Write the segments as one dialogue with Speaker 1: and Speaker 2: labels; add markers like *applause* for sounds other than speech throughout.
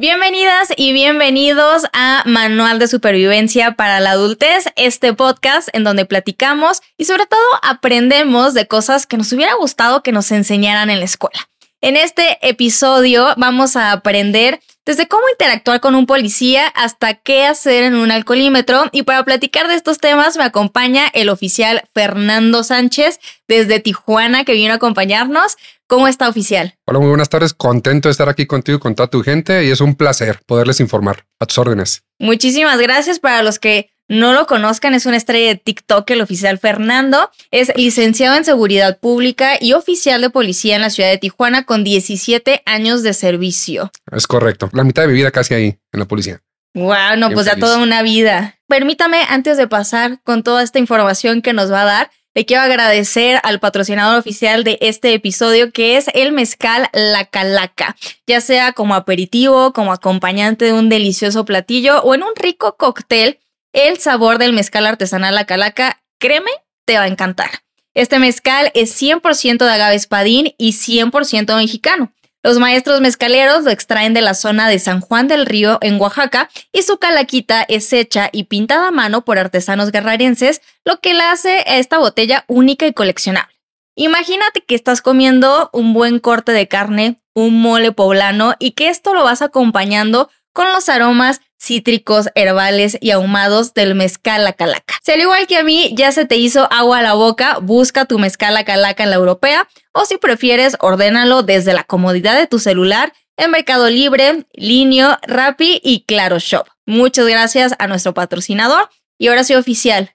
Speaker 1: Bienvenidas y bienvenidos a Manual de Supervivencia para la Adultez, este podcast en donde platicamos y sobre todo aprendemos de cosas que nos hubiera gustado que nos enseñaran en la escuela. En este episodio vamos a aprender desde cómo interactuar con un policía hasta qué hacer en un alcoholímetro. Y para platicar de estos temas me acompaña el oficial Fernando Sánchez desde Tijuana que vino a acompañarnos. ¿Cómo está oficial?
Speaker 2: Hola, muy buenas tardes. Contento de estar aquí contigo y con toda tu gente y es un placer poderles informar a tus órdenes.
Speaker 1: Muchísimas gracias para los que no lo conozcan, es una estrella de TikTok, el oficial Fernando. Es licenciado en seguridad pública y oficial de policía en la ciudad de Tijuana con 17 años de servicio.
Speaker 2: Es correcto. La mitad de mi vida casi ahí, en la policía.
Speaker 1: Wow, no, pues ya toda una vida. Permítame, antes de pasar con toda esta información que nos va a dar, le quiero agradecer al patrocinador oficial de este episodio, que es el mezcal La Calaca, ya sea como aperitivo, como acompañante de un delicioso platillo o en un rico cóctel el sabor del mezcal artesanal La Calaca, créeme, te va a encantar. Este mezcal es 100% de agave espadín y 100% mexicano. Los maestros mezcaleros lo extraen de la zona de San Juan del Río en Oaxaca y su calaquita es hecha y pintada a mano por artesanos guerrarenses, lo que la hace a esta botella única y coleccionable. Imagínate que estás comiendo un buen corte de carne, un mole poblano y que esto lo vas acompañando con los aromas cítricos, herbales y ahumados del mezcal la calaca. Si al igual que a mí ya se te hizo agua a la boca, busca tu mezcal la calaca en la europea o si prefieres, ordénalo desde la comodidad de tu celular en Mercado Libre, Linio, Rappi y Claro Shop. Muchas gracias a nuestro patrocinador y ahora sí oficial.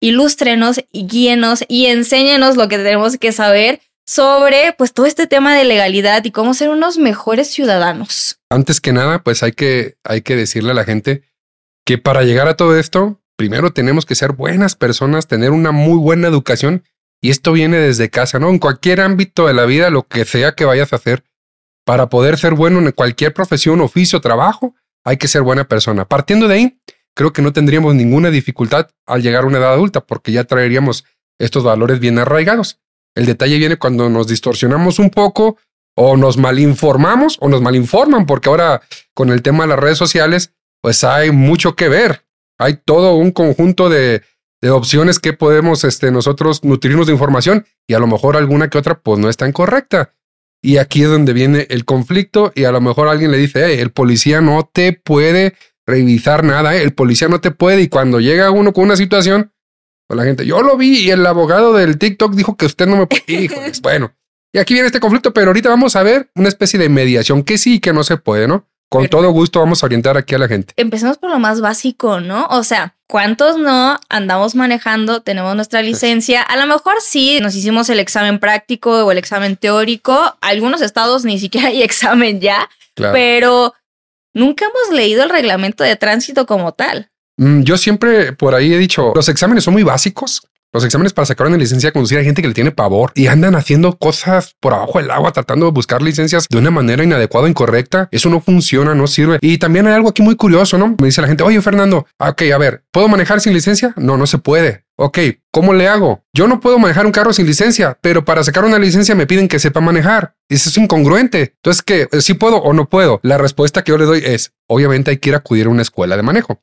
Speaker 1: Ilústrenos guíenos y enséñenos lo que tenemos que saber sobre pues todo este tema de legalidad y cómo ser unos mejores ciudadanos.
Speaker 2: Antes que nada, pues hay que, hay que decirle a la gente que para llegar a todo esto, primero tenemos que ser buenas personas, tener una muy buena educación y esto viene desde casa, ¿no? En cualquier ámbito de la vida, lo que sea que vayas a hacer, para poder ser bueno en cualquier profesión, oficio, trabajo, hay que ser buena persona. Partiendo de ahí, creo que no tendríamos ninguna dificultad al llegar a una edad adulta porque ya traeríamos estos valores bien arraigados. El detalle viene cuando nos distorsionamos un poco o nos malinformamos o nos malinforman, porque ahora con el tema de las redes sociales, pues hay mucho que ver. Hay todo un conjunto de, opciones que podemos este, nosotros nutrirnos de información y a lo mejor alguna que otra pues no es tan correcta. Y aquí es donde viene el conflicto y a lo mejor alguien le dice, el policía no te puede revisar nada, el policía no te puede y cuando llega uno con una situación, la gente, yo lo vi y el abogado del TikTok dijo que usted no me puede. *laughs* bueno, y aquí viene este conflicto, pero ahorita vamos a ver una especie de mediación que sí y que no se puede, ¿no? Con todo gusto vamos a orientar aquí a la gente.
Speaker 1: Empecemos por lo más básico, ¿no? O sea, ¿cuántos no andamos manejando? Tenemos nuestra licencia. A lo mejor sí nos hicimos el examen práctico o el examen teórico. Algunos estados ni siquiera hay *laughs* examen ya, pero nunca hemos leído el reglamento de tránsito como tal.
Speaker 2: Mm, yo siempre por ahí he dicho, los exámenes son muy básicos. Los exámenes para sacar una licencia conducir hay gente que le tiene pavor y andan haciendo cosas por abajo del agua tratando de buscar licencias de una manera inadecuada, incorrecta. Eso no funciona, no sirve. Y también hay algo aquí muy curioso, ¿no? Me dice la gente, oye Fernando, ok, a ver, ¿puedo manejar sin licencia? No, no se puede. Ok, ¿cómo le hago? Yo no puedo manejar un carro sin licencia, pero para sacar una licencia me piden que sepa manejar. Eso es incongruente. Entonces, ¿qué? ¿Sí puedo o no puedo? La respuesta que yo le doy es, obviamente hay que ir a acudir a una escuela de manejo.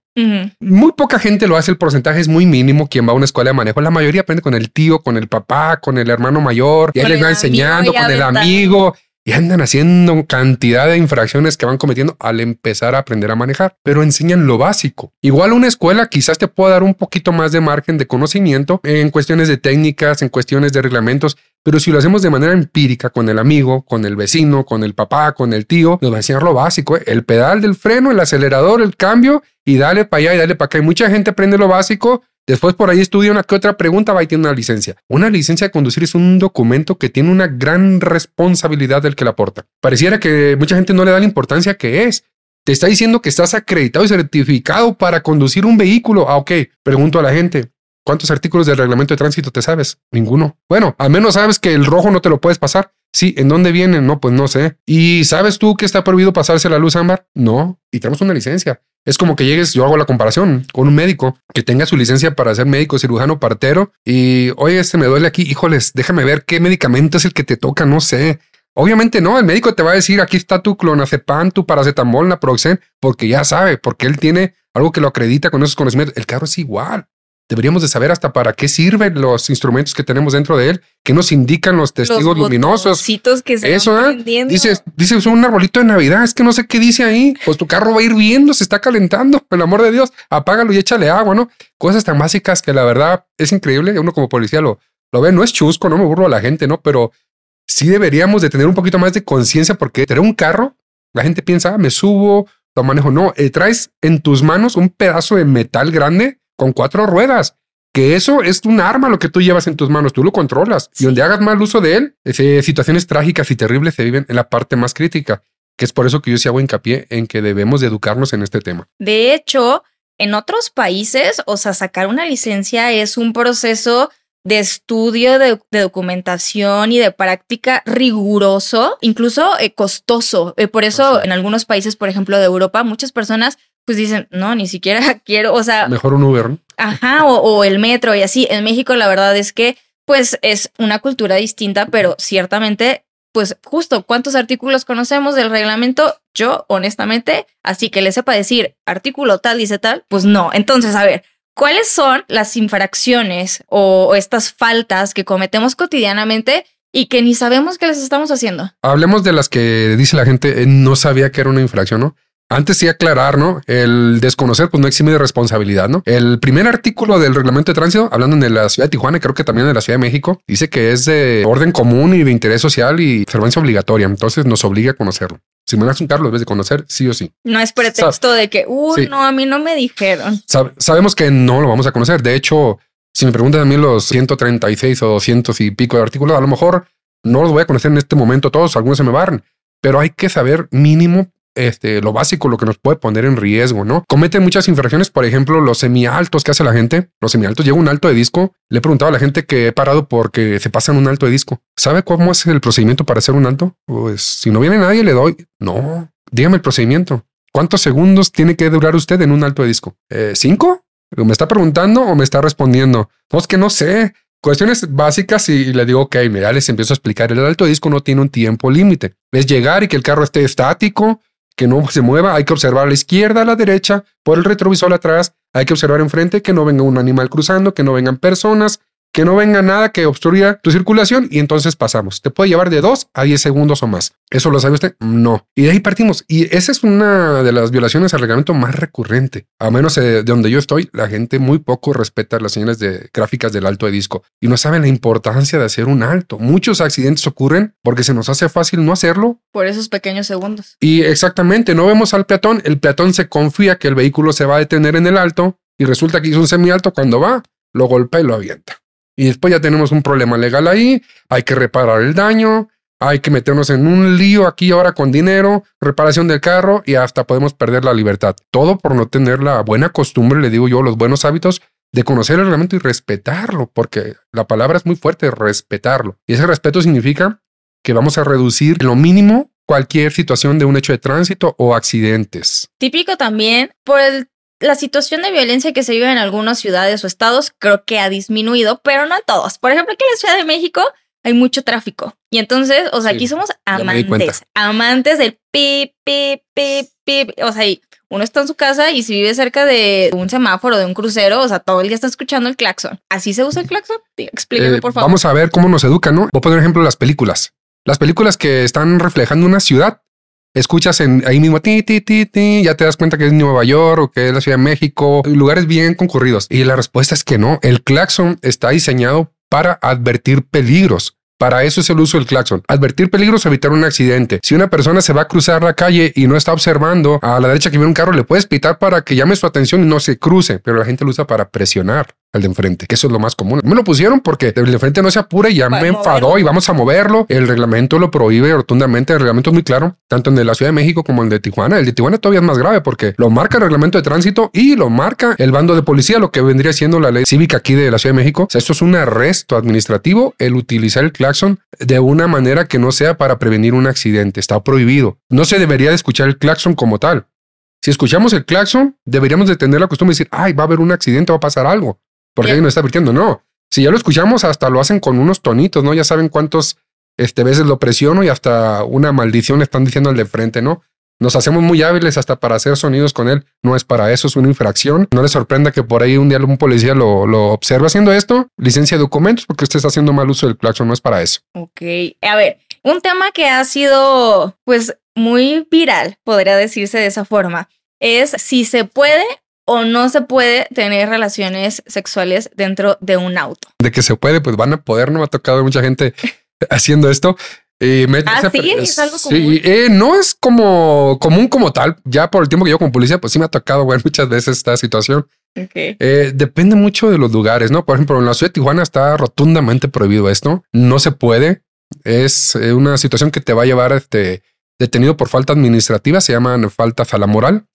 Speaker 2: Muy poca gente lo hace, el porcentaje es muy mínimo quien va a una escuela de manejo. La mayoría aprende con el tío, con el papá, con el hermano mayor, y ahí les va enseñando, con el amigo y andan haciendo cantidad de infracciones que van cometiendo al empezar a aprender a manejar, pero enseñan lo básico. Igual una escuela quizás te pueda dar un poquito más de margen de conocimiento en cuestiones de técnicas, en cuestiones de reglamentos, pero si lo hacemos de manera empírica con el amigo, con el vecino, con el papá, con el tío, nos va a enseñar lo básico, ¿eh? el pedal del freno, el acelerador, el cambio y dale para allá y dale para acá. Y mucha gente aprende lo básico, Después por ahí estudia una que otra pregunta, va y tiene una licencia. Una licencia de conducir es un documento que tiene una gran responsabilidad del que la aporta. Pareciera que mucha gente no le da la importancia que es. Te está diciendo que estás acreditado y certificado para conducir un vehículo. Ah, ok. Pregunto a la gente, ¿cuántos artículos del reglamento de tránsito te sabes? Ninguno. Bueno, al menos sabes que el rojo no te lo puedes pasar. Sí, ¿en dónde viene? No, pues no sé. ¿Y sabes tú que está prohibido pasarse la luz ámbar? No, y tenemos una licencia. Es como que llegues, yo hago la comparación con un médico que tenga su licencia para ser médico, cirujano, partero y, oye, este me duele aquí, híjoles, déjame ver qué medicamento es el que te toca, no sé. Obviamente no, el médico te va a decir, aquí está tu clonazepam, tu paracetamol, naproxen, porque ya sabe, porque él tiene algo que lo acredita con esos conocimientos. El carro es igual. Deberíamos de saber hasta para qué sirven los instrumentos que tenemos dentro de él, que nos indican los testigos luminosos.
Speaker 1: Que se
Speaker 2: Eso, ¿eh? Dices, dices un arbolito de Navidad, es que no sé qué dice ahí. Pues tu carro va a ir viendo, se está calentando. Por *laughs* el amor de Dios, apágalo y échale agua, ¿no? Cosas tan básicas que la verdad es increíble. Uno como policía lo, lo ve, no es chusco, no me burlo a la gente, ¿no? Pero sí deberíamos de tener un poquito más de conciencia porque tener un carro, la gente piensa, ah, me subo, lo manejo. No, eh, traes en tus manos un pedazo de metal grande con cuatro ruedas. Que eso es un arma lo que tú llevas en tus manos, tú lo controlas. Y donde hagas mal uso de él, ese, situaciones trágicas y terribles se viven en la parte más crítica, que es por eso que yo sí hago hincapié en que debemos de educarnos en este tema.
Speaker 1: De hecho, en otros países, o sea, sacar una licencia es un proceso de estudio, de, documentación y de práctica riguroso, incluso eh, costoso. Eh, por eso en algunos países, por ejemplo, de Europa, muchas personas pues dicen, no, ni siquiera *laughs* quiero, o sea...
Speaker 2: Mejor un Uber, ¿no?
Speaker 1: Ajá, o, el metro y así. En México la verdad es que pues es una cultura distinta, pero ciertamente, pues justo, ¿cuántos artículos conocemos del reglamento? Yo, honestamente, así que le sepa decir artículo tal, dice tal, pues no. Entonces, a ver, ¿cuáles son las infracciones o, estas faltas que cometemos cotidianamente y que ni sabemos que les estamos haciendo?
Speaker 2: Hablemos de las que dice la gente, eh, no sabía que era una infracción, ¿no? Antes sí aclarar, ¿no? El desconocer, pues no exime de responsabilidad, ¿no? El primer artículo del reglamento de tránsito, hablando de la ciudad de Tijuana, creo que también de la Ciudad de México, dice que es de orden común y de interés social y observancia obligatoria. Entonces nos obliga a conocerlo. Si me das un carro, debes de conocer sí o sí.
Speaker 1: No es pretexto de que, uh, no, a mí no me dijeron.
Speaker 2: sabemos que no lo vamos a conocer. De hecho, si me preguntan a mí los 136 o 200 y pico de artículos, a lo mejor no los voy a conocer en este momento todos, algunos se me van, pero hay que saber mínimo este, lo básico, lo que nos puede poner en riesgo, ¿no? Cometen muchas infracciones, por ejemplo, los semialtos que hace la gente. Los semialtos, llega un alto de disco. Le he preguntado a la gente que he parado porque se pasan un alto de disco. ¿Sabe cómo es el procedimiento para hacer un alto? Pues si no viene nadie, le doy. No, dígame el procedimiento. ¿Cuántos segundos tiene que durar usted en un alto de disco? ¿Eh, ¿Cinco? ¿Me está preguntando o me está respondiendo? No, es que no sé. Cuestiones básicas y le digo, ok, mira, les empiezo a explicar. El alto de disco no tiene un tiempo límite. Es llegar y que el carro esté estático, que no se mueva, hay que observar a la izquierda, a la derecha, por el retrovisor atrás, hay que observar enfrente que no venga un animal cruzando, que no vengan personas, que no venga nada que obstruya tu circulación y entonces pasamos. Te puede llevar de 2 a 10 segundos o más. ¿Eso lo sabe usted? No. Y de ahí partimos. Y esa es una de las violaciones al reglamento más recurrente. A menos de donde yo estoy, la gente muy poco respeta las señales de gráficas del alto de disco y no saben la importancia de hacer un alto. Muchos accidentes ocurren porque se nos hace fácil no hacerlo.
Speaker 1: Por esos pequeños segundos.
Speaker 2: Y exactamente, no vemos al peatón. El peatón se confía que el vehículo se va a detener en el alto y resulta que hizo un semialto cuando va, lo golpea y lo avienta. Y después ya tenemos un problema legal ahí, hay que reparar el daño, hay que meternos en un lío aquí ahora con dinero, reparación del carro y hasta podemos perder la libertad. Todo por no tener la buena costumbre, le digo yo, los buenos hábitos de conocer el reglamento y respetarlo, porque la palabra es muy fuerte, respetarlo. Y ese respeto significa que vamos a reducir lo mínimo cualquier situación de un hecho de tránsito o accidentes.
Speaker 1: Típico también por el la situación de violencia que se vive en algunas ciudades o estados creo que ha disminuido, pero no en todos. Por ejemplo, aquí en la Ciudad de México hay mucho tráfico. Y entonces, o sea, aquí somos amantes, amantes del pip, pip, pip, pip. O sea, uno está en su casa y si vive cerca de un semáforo, de un crucero, o sea, todo el día está escuchando el claxon. ¿Así se usa el claxon? Explíqueme, eh, por favor.
Speaker 2: Vamos a ver cómo nos educan, ¿no? Voy a poner ejemplo las películas. Las películas que están reflejando una ciudad escuchas en ahí mismo, ti, ti, ti, ti, ya te das cuenta que es Nueva York o que es la Ciudad de México, lugares bien concurridos. Y la respuesta es que no. El claxon está diseñado para advertir peligros. Para eso es el uso del claxon. Advertir peligros evitar un accidente. Si una persona se va a cruzar la calle y no está observando a la derecha que viene un carro, le puedes pitar para que llame su atención y no se cruce, pero la gente lo usa para presionar al de enfrente, que eso es lo más común. Me lo pusieron porque el de enfrente no se apura y ya me enfadó y vamos a moverlo. El reglamento lo prohíbe rotundamente. El reglamento es muy claro, tanto en de la Ciudad de México como el de Tijuana. El de Tijuana todavía es más grave porque lo marca el reglamento de tránsito y lo marca el bando de policía, lo que vendría siendo la ley cívica aquí de la Ciudad de México. O sea, esto es un arresto administrativo, el utilizar el claxon de una manera que no sea para prevenir un accidente. Está prohibido. No se debería de escuchar el claxon como tal. Si escuchamos el claxon, deberíamos de tener la costumbre de decir, ay, va a haber un accidente, va a pasar algo porque alguien nos está advirtiendo. No, si ya lo escuchamos, hasta lo hacen con unos tonitos, ¿no? Ya saben cuántos este, veces lo presiono y hasta una maldición le están diciendo al de frente, ¿no? Nos hacemos muy hábiles hasta para hacer sonidos con él. No es para eso, es una infracción. No le sorprenda que por ahí un día un policía lo, lo observe haciendo esto. Licencia de documentos porque usted está haciendo mal uso del claxon, no es para eso.
Speaker 1: Ok, a ver, un tema que ha sido pues muy viral, podría decirse de esa forma, es si se puede o no se puede tener relaciones sexuales dentro de un auto.
Speaker 2: De que se puede, pues van a poder, no me ha tocado mucha gente *laughs* haciendo esto.
Speaker 1: Eh, ah, sí, es algo común.
Speaker 2: Eh, no es como común como tal. Ya por el tiempo que yo con policía, pues sí me ha tocado ver muchas veces esta situación. Eh, depende mucho de los lugares, ¿no? Por ejemplo, en la ciudad de Tijuana está rotundamente prohibido esto. No se puede. Es una situación que te va a llevar este detenido por falta administrativa. Se llaman faltas a la moral.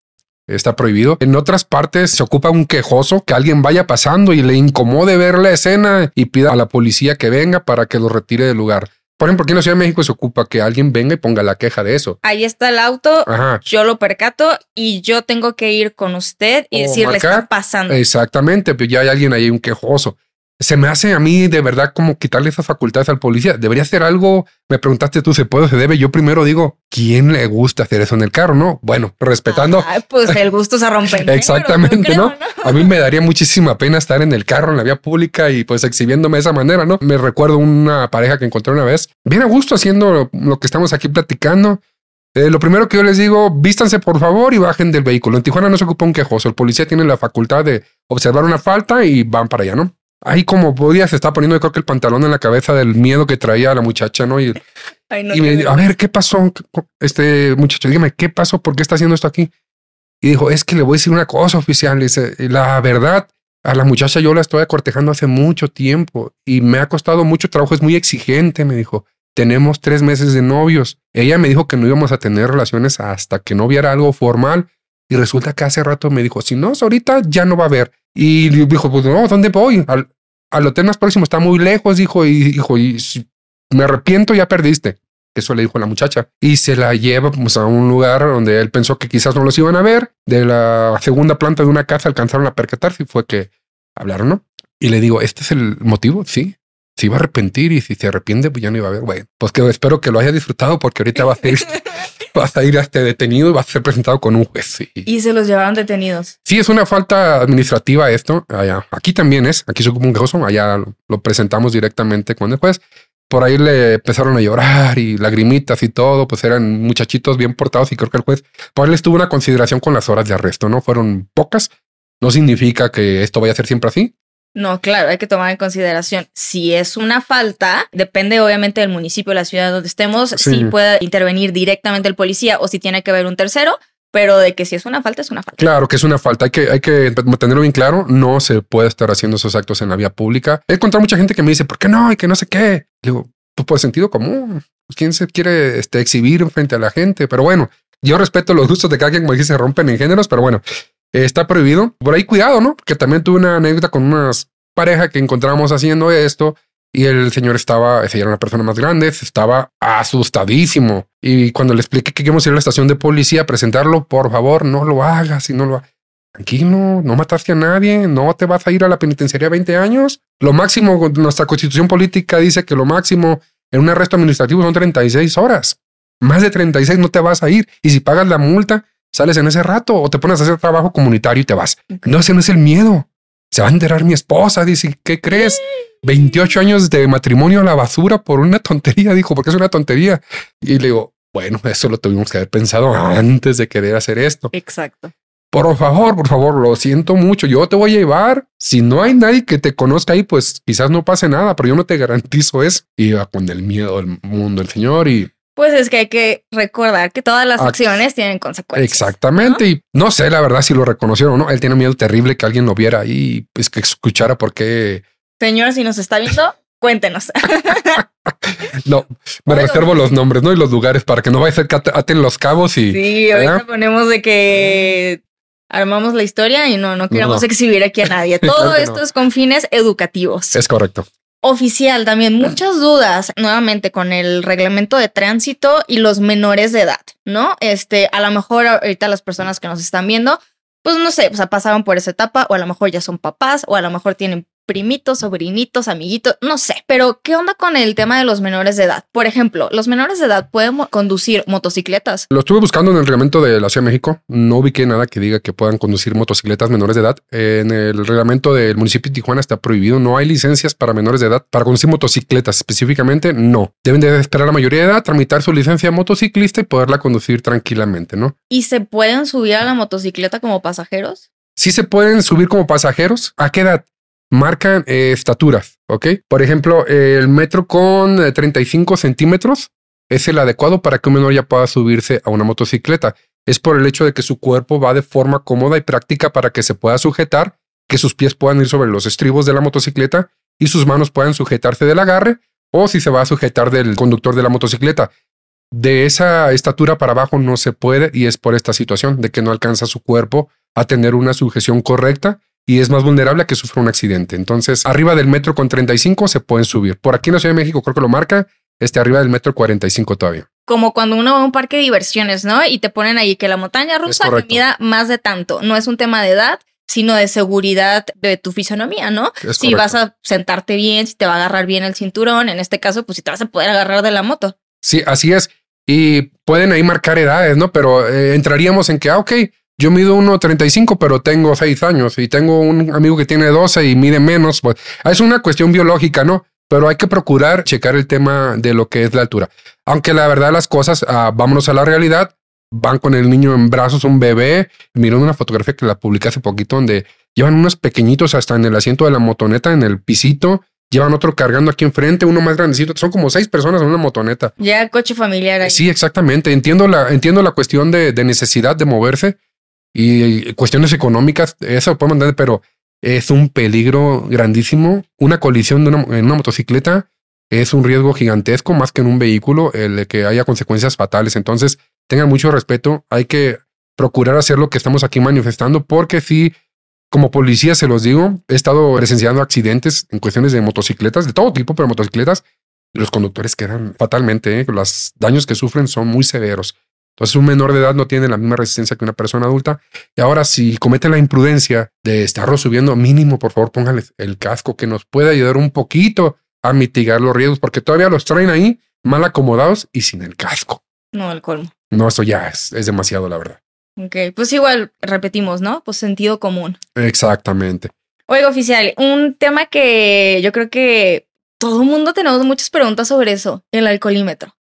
Speaker 2: Está prohibido. En otras partes se ocupa un quejoso que alguien vaya pasando y le incomode ver la escena y pida a la policía que venga para que lo retire del lugar. Por ejemplo, aquí en la Ciudad de México se ocupa que alguien venga y ponga la queja de eso.
Speaker 1: Ahí está el auto, yo lo percato y yo tengo que ir con usted y decirle está pasando.
Speaker 2: Exactamente, pero ya hay alguien ahí, un quejoso se me hace a mí de verdad como quitarle esas facultades al policía. Debería hacer algo. Me preguntaste tú, ¿se puede o se debe? Yo primero digo, ¿quién le gusta hacer eso en el carro? No, bueno, respetando.
Speaker 1: pues el *laughs* gusto se rompe.
Speaker 2: Exactamente, ¿no? A mí me daría muchísima pena estar en el carro, en la vía pública y pues exhibiéndome de esa manera, ¿no? Me recuerdo una pareja que encontré una vez, bien a gusto haciendo lo que estamos aquí platicando. Eh, lo primero que yo les digo, vístanse por favor y bajen del vehículo. En Tijuana no se ocupa un quejoso. El policía tiene la facultad de observar una falta y van para allá, ¿no? Ahí como podía se está poniendo, yo creo que el pantalón en la cabeza del miedo que traía la muchacha, ¿no? Y, y me a ver, ¿qué pasó? Este muchacho, dígame, ¿qué pasó? ¿Por qué está haciendo esto aquí? Y dijo, es que le voy a decir una cosa oficial. Dice, la verdad, a la muchacha yo la estoy acortejando hace mucho tiempo y me ha costado mucho trabajo, es muy exigente, me dijo. Tenemos tres meses de novios. Ella me dijo que no íbamos a tener relaciones hasta que no hubiera algo formal. Y resulta que hace rato me dijo, si no, ahorita ya no va a haber. Y dijo, pues no, ¿dónde voy? Al, al hotel más próximo está muy lejos, dijo, y dijo, y me arrepiento, ya perdiste. Eso le dijo la muchacha. Y se la lleva pues, a un lugar donde él pensó que quizás no los iban a ver. De la segunda planta de una casa alcanzaron a percatarse y fue que hablaron. Y le digo, ¿este es el motivo? Sí. Se iba a arrepentir y si se arrepiente, pues ya no iba a ver. Bueno, pues que espero que lo haya disfrutado porque ahorita va a ser *laughs* vas a ir a este detenido y vas a ser presentado con un juez.
Speaker 1: Y se los llevaron detenidos.
Speaker 2: Sí, es una falta administrativa esto. Allá. Aquí también es. Aquí como un caso. Allá lo presentamos directamente con el juez. Por ahí le empezaron a llorar y lagrimitas y todo. Pues eran muchachitos bien portados y creo que el juez por él estuvo una consideración con las horas de arresto. No fueron pocas. No significa que esto vaya a ser siempre así.
Speaker 1: No, claro, hay que tomar en consideración si es una falta, depende obviamente del municipio, la ciudad donde estemos, si puede intervenir directamente el policía o si tiene que haber un tercero, pero de que si es una falta, es una falta.
Speaker 2: Claro que es una falta. Hay que, hay que tenerlo bien claro. No se puede estar haciendo esos actos en la vía pública. He encontrado mucha gente que me dice, ¿por qué no? Y que no sé qué. digo, pues por sentido común. ¿Quién se quiere este, exhibir frente a la gente? Pero bueno, yo respeto los gustos de cada quien, como dice, se rompen en géneros, pero bueno, está prohibido. Por ahí cuidado, ¿no? Que también tuve una anécdota con unas pareja que encontramos haciendo esto y el señor estaba, ese era una persona más grande, estaba asustadísimo. Y cuando le expliqué que queríamos ir a la estación de policía a presentarlo, por favor, no lo hagas y no lo hagas. Tranquilo, no mataste a nadie, no te vas a ir a la penitenciaría 20 años. Lo máximo, nuestra constitución política dice que lo máximo en un arresto administrativo son 36 horas. Más de 36 no te vas a ir. Y si pagas la multa, sales en ese rato o te pones a hacer trabajo comunitario y te vas. No, ese no es el miedo. Se va a enterar mi esposa. Dice, ¿qué crees? 28 años de matrimonio a la basura por una tontería, *laughs* dijo, porque es una tontería. Y le digo, bueno, eso lo tuvimos que haber pensado antes de querer hacer esto.
Speaker 1: Exacto.
Speaker 2: Por favor, por favor, lo siento mucho. Yo te voy a llevar. Si no hay nadie que te conozca ahí, pues quizás no pase nada, pero yo no te garantizo eso. Iba con el miedo del mundo el señor y
Speaker 1: pues es que hay que recordar que todas las acciones tienen consecuencias.
Speaker 2: Exactamente. Y no sé la verdad si lo reconocieron o no. Él tiene miedo terrible que alguien lo viera y pues que escuchara por qué.
Speaker 1: Señor, si nos está viendo, cuéntenos. *laughs*
Speaker 2: no, me reservo los nombres, ¿no? Y los lugares para que no vaya a ser que aten los cabos y.
Speaker 1: Sí, ahorita ponemos de que armamos la historia y no, no queremos exhibir aquí a nadie. *laughs* Todo esto es con fines educativos.
Speaker 2: Es correcto
Speaker 1: oficial también muchas dudas nuevamente con el reglamento de tránsito y los menores de edad, ¿no? Este, a lo mejor ahorita las personas que nos están viendo, pues no sé, o sea, pasaron por esa etapa o a lo mejor ya son papás o a lo mejor tienen primitos, sobrinitos, amiguitos, no sé, pero ¿qué onda con el tema de los menores de edad? Por ejemplo, los menores de edad pueden conducir motocicletas.
Speaker 2: Lo estuve buscando en el reglamento de la Ciudad de México. No ubiqué nada que diga que puedan conducir motocicletas menores de edad. En el reglamento del municipio de Tijuana está prohibido. No hay licencias para menores de edad para conducir motocicletas específicamente. No deben de esperar la mayoría de edad, tramitar su licencia de motociclista y poderla conducir tranquilamente, ¿no?
Speaker 1: ¿Y se pueden subir a la motocicleta como pasajeros?
Speaker 2: Sí se pueden subir como pasajeros. ¿A qué edad? Marcan eh, estaturas, ¿ok? Por ejemplo, el metro con 35 eh, centímetros es el adecuado para que un menor ya pueda subirse a una motocicleta. Es por el hecho de que su cuerpo va de forma cómoda y práctica para que se pueda sujetar, que sus pies puedan ir sobre los estribos de la motocicleta y sus manos puedan sujetarse del agarre o si se va a sujetar del conductor de la motocicleta. De esa estatura para abajo no se puede y es por esta situación de que no alcanza su cuerpo a tener una sujeción correcta y es más vulnerable a que sufra un accidente. Entonces, arriba del metro con 35 se pueden subir. Por aquí en la Ciudad de México creo que lo marca, este arriba del metro 45 todavía.
Speaker 1: Como cuando uno va a un parque de diversiones, ¿no? Y te ponen ahí que la montaña rusa mida más de tanto. No es un tema de edad, sino de seguridad de tu fisonomía, ¿no? si vas a sentarte bien, si te va a agarrar bien el cinturón, en este caso, pues si te vas a poder agarrar de la moto.
Speaker 2: Sí, así es. Y pueden ahí marcar edades, ¿no? Pero eh, entraríamos en que, ah, ok, yo mido 1,35, pero tengo 6 años y tengo un amigo que tiene 12 y mide menos. Pues es una cuestión biológica, ¿no? Pero hay que procurar checar el tema de lo que es la altura. Aunque la verdad las cosas, ah, vámonos a la realidad, van con el niño en brazos, un bebé. Miró una fotografía que la publiqué hace poquito donde llevan unos pequeñitos hasta en el asiento de la motoneta, en el pisito. Llevan otro cargando aquí enfrente, uno más grandecito. Son como seis personas en una motoneta.
Speaker 1: Ya coche familiar. Ahí.
Speaker 2: Sí, exactamente. Entiendo la, entiendo la cuestión de, necesidad de moverse y cuestiones económicas. Eso podemos entender, pero es un peligro grandísimo. Una colisión de en una motocicleta es un riesgo gigantesco más que en un vehículo el que haya consecuencias fatales. Entonces, tengan mucho respeto. Hay que procurar hacer lo que estamos aquí manifestando, porque si como policía se los digo, he estado presenciando accidentes en cuestiones de motocicletas, de todo tipo, pero motocicletas, los conductores quedan fatalmente. ¿eh? Los daños que sufren son muy severos. Entonces, un menor de edad no tiene la misma resistencia que una persona adulta. Y ahora, si comete la imprudencia de estarlo subiendo, mínimo, por favor, pónganles el casco que nos puede ayudar un poquito a mitigar los riesgos, porque todavía los traen ahí mal acomodados y sin el casco.
Speaker 1: No, el colmo.
Speaker 2: No, esto ya es, demasiado, la verdad.
Speaker 1: Ok, pues igual repetimos, ¿no? Pues sentido común.
Speaker 2: Exactamente.
Speaker 1: Oiga, oficial, un tema que yo creo que todo el mundo tenemos muchas preguntas sobre eso, el alcoholímetro.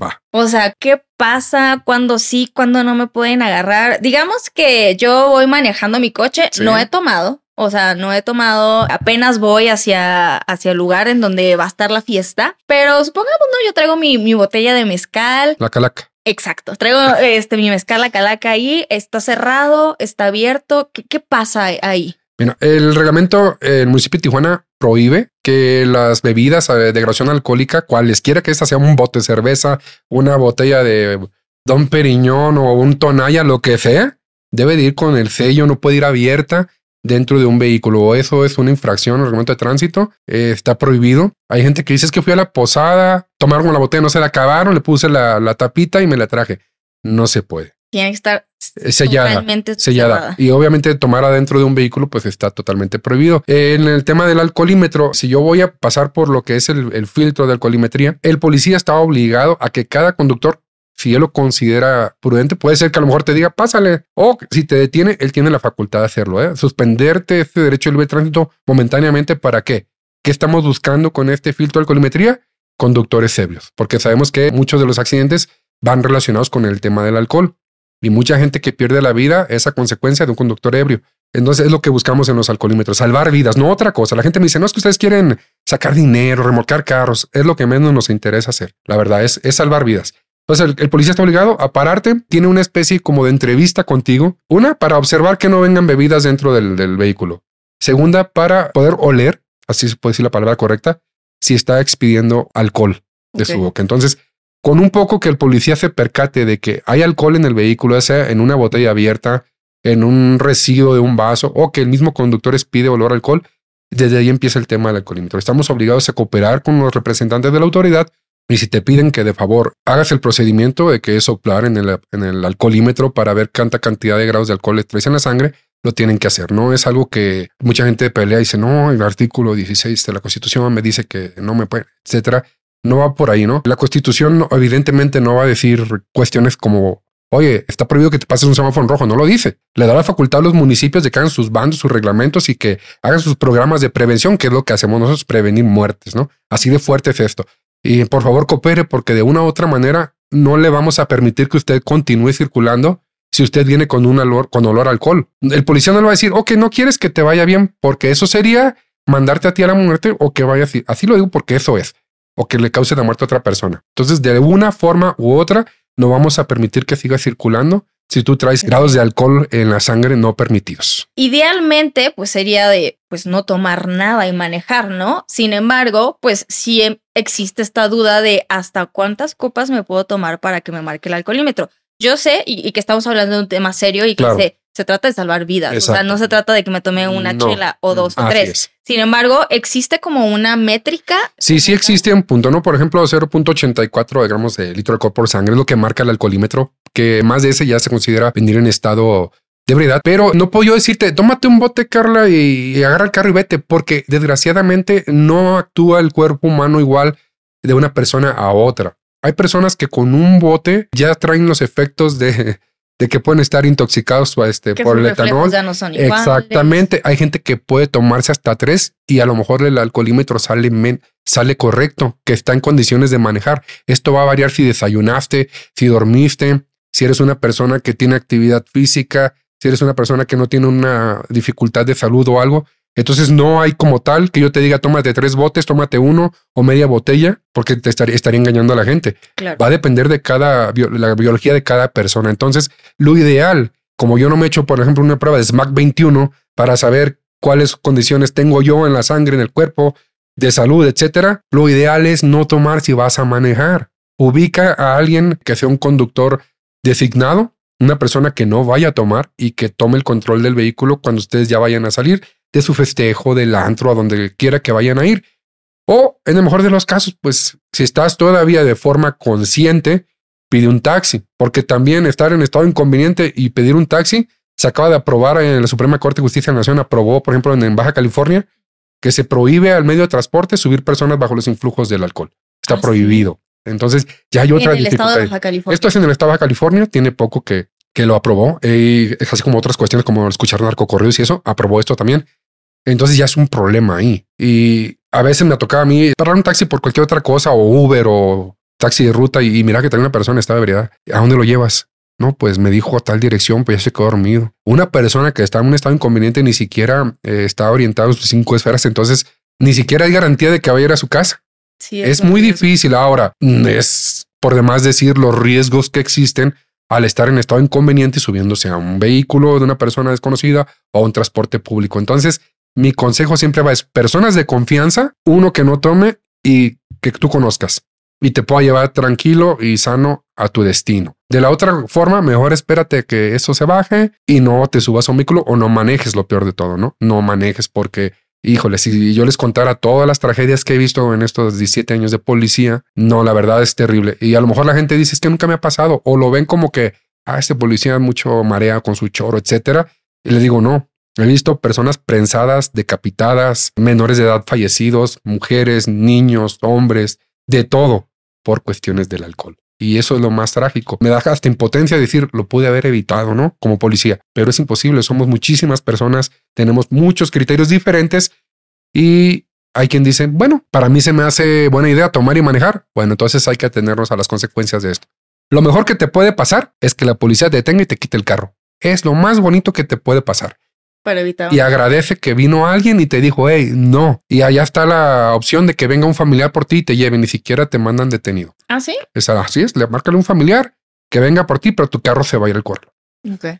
Speaker 2: Va.
Speaker 1: O sea, ¿qué pasa cuando sí, cuando no me pueden agarrar? Digamos que yo voy manejando mi coche, no he tomado, o sea, no he tomado, apenas voy hacia, hacia el lugar en donde va a estar la fiesta, pero supongamos, no, yo traigo mi, mi botella de mezcal.
Speaker 2: La calaca.
Speaker 1: Exacto. Traigo este, mi mezcal la calaca ahí. Está cerrado, está abierto. ¿Qué, pasa ahí?
Speaker 2: Mira, el reglamento, el municipio de Tijuana prohíbe que las bebidas eh, de graduación alcohólica, cualesquiera que esta sea un bote de cerveza, una botella de Don Periñón o un Tonaya, lo que sea, debe de ir con el sello, no puede ir abierta dentro de un vehículo. Eso es una infracción al reglamento de tránsito. Eh, está prohibido. Hay gente que dice es que fui a la posada, tomaron la botella, no se la acabaron, le puse la, tapita y me la traje. No se puede.
Speaker 1: Tiene que estar
Speaker 2: eh, sellada, sellada. Y obviamente tomar adentro de un vehículo pues está totalmente prohibido. En el tema del alcoholímetro, si yo voy a pasar por lo que es el, el filtro de alcoholimetría, el policía está obligado a que cada conductor si él lo considera prudente, puede ser que a lo mejor te diga, pásale. O si te detiene, él tiene la facultad de hacerlo, ¿eh? Suspenderte este derecho de libre tránsito momentáneamente para qué? ¿Qué estamos buscando con este filtro de alcoholimetría? Conductores ebrios, porque sabemos que muchos de los accidentes van relacionados con el tema del alcohol y mucha gente que pierde la vida es a consecuencia de un conductor ebrio. Entonces es lo que buscamos en los alcoholímetros, salvar vidas, no otra cosa. La gente me dice, no es que ustedes quieren sacar dinero, remolcar carros, es lo que menos nos interesa hacer. La verdad es, es salvar vidas. Entonces el, policía está obligado a pararte, tiene una especie como de entrevista contigo. Una, para observar que no vengan bebidas dentro del, vehículo. Segunda, para poder oler, así se puede decir la palabra correcta, si está expidiendo alcohol de su boca. Entonces, con un poco que el policía se percate de que hay alcohol en el vehículo, ya sea en una botella abierta, en un residuo de un vaso o que el mismo conductor expide olor a alcohol, desde ahí empieza el tema del alcoholímetro. Estamos obligados a cooperar con los representantes de la autoridad y si te piden que de favor hagas el procedimiento de que es soplar en el, en el alcoholímetro para ver cuánta cantidad de grados de alcohol le traes en la sangre, lo tienen que hacer. No es algo que mucha gente pelea y dice, no, el artículo 16 de la Constitución me dice que no me puede, etcétera. No va por ahí, ¿no? La Constitución evidentemente no va a decir cuestiones como Oye, está prohibido que te pases un semáforo en rojo, no lo dice. Le da la facultad a los municipios de que hagan sus bandos, sus reglamentos y que hagan sus programas de prevención, que es lo que hacemos nosotros, prevenir muertes, ¿no? Así de fuerte es esto. Y por favor coopere porque de una u otra manera no le vamos a permitir que usted continúe circulando si usted viene con un olor, con olor a alcohol. El policía no le va a decir, ok, no quieres que te vaya bien porque eso sería mandarte a ti a la muerte o que vaya así. Así lo digo porque eso es. O que le cause la muerte a otra persona. Entonces, de una forma u otra, no vamos a permitir que siga circulando si tú traes grados de alcohol en la sangre no permitidos.
Speaker 1: Idealmente, pues sería de pues no tomar nada y manejar, ¿no? Sin embargo, pues sí existe esta duda de hasta cuántas copas me puedo tomar para que me marque el alcoholímetro. Yo sé y, que estamos hablando de un tema serio y que sé se trata de salvar vidas. O sea, no se trata de que me tome una chela o dos o tres. Sin embargo, existe como una métrica.
Speaker 2: Sí, sí existe un punto, ¿no? Por ejemplo, 0.84 gramos de litro de alcohol por sangre es lo que marca el alcoholímetro, que más de ese ya se considera venir en estado de ebriedad. Pero no puedo yo decirte, tómate un bote, Carla, y, agarra el carro y vete, porque desgraciadamente no actúa el cuerpo humano igual de una persona a otra. Hay personas que con un bote ya traen los efectos de, de que pueden estar intoxicados este, por el etanol. Exactamente. Hay gente que puede tomarse hasta tres y a lo mejor el alcoholímetro sale, sale correcto, que está en condiciones de manejar. Esto va a variar si desayunaste, si dormiste, si eres una persona que tiene actividad física, si eres una persona que no tiene una dificultad de salud o algo. Entonces no hay como tal que yo te diga tómate tres botes, tómate uno o media botella, porque te estaría, estaría engañando a la gente. Va a depender de cada, la biología de cada persona. Entonces, lo ideal, como yo no me he hecho, por ejemplo, una prueba de SMAC 21 para saber cuáles condiciones tengo yo en la sangre, en el cuerpo, de salud, etcétera, lo ideal es no tomar si vas a manejar. Ubica a alguien que sea un conductor designado, una persona que no vaya a tomar y que tome el control del vehículo cuando ustedes ya vayan a salir de su festejo, del antro, a donde quiera que vayan a ir. O en el mejor de los casos, pues si estás todavía de forma consciente, pide un taxi, porque también estar en estado inconveniente y pedir un taxi se acaba de aprobar en la Suprema Corte de Justicia de la Nación, aprobó, por ejemplo, en, Baja California, que se prohíbe al medio de transporte subir personas bajo los influjos del alcohol. Está ah, prohibido. Entonces, ya hay otra dificultad. Esto es en el estado de California, tiene poco que, que lo aprobó, y así como otras cuestiones como escuchar narcocorridos y eso, aprobó esto también. Entonces ya es un problema ahí. Y a veces me tocaba a mí parar un taxi por cualquier otra cosa o Uber o taxi de ruta y, mira que también una persona estaba ebriada. ¿A dónde lo llevas? No, pues me dijo a tal dirección, pues ya se quedó dormido. Una persona que está en un estado inconveniente ni siquiera eh, está orientado en sus cinco esferas, entonces ni siquiera hay garantía de que vaya a ir a su casa. Sí, es, muy difícil. Ahora, es por demás decir los riesgos que existen al estar en estado inconveniente subiéndose a un vehículo de una persona desconocida o a un transporte público. Entonces, mi consejo siempre va es personas de confianza, uno que no tome y que tú conozcas y te pueda llevar tranquilo y sano a tu destino. De la otra forma, mejor espérate que eso se baje y no te subas a un vehículo o no manejes lo peor de todo, ¿no? No manejes porque, híjole, si yo les contara todas las tragedias que he visto en estos 17 años de policía, no, la verdad es terrible. Y a lo mejor la gente dice es que nunca me ha pasado o lo ven como que, ah, este policía mucho marea con su choro, etcétera. Y le digo, no, He visto personas prensadas, decapitadas, menores de edad fallecidos, mujeres, niños, hombres, de todo por cuestiones del alcohol. Y eso es lo más trágico. Me da hasta impotencia decir, lo pude haber evitado, ¿no? Como policía. Pero es imposible, somos muchísimas personas, tenemos muchos criterios diferentes y hay quien dice, bueno, para mí se me hace buena idea tomar y manejar. Bueno, entonces hay que atenernos a las consecuencias de esto. Lo mejor que te puede pasar es que la policía te detenga y te quite el carro. Es lo más bonito que te puede pasar. Y agradece que vino alguien y te dijo, hey, no. Y allá está la opción de que venga un familiar por ti y te lleve, ni siquiera te mandan detenido.
Speaker 1: ¿Ah, sí?
Speaker 2: Es así es, le márcale un familiar que venga por ti, pero tu carro se va a ir al correo.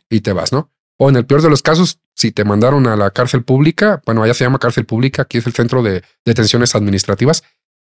Speaker 2: Y te vas, ¿no? O en el peor de los casos, si te mandaron a la cárcel pública, bueno, allá se llama cárcel pública, aquí es el centro de detenciones administrativas,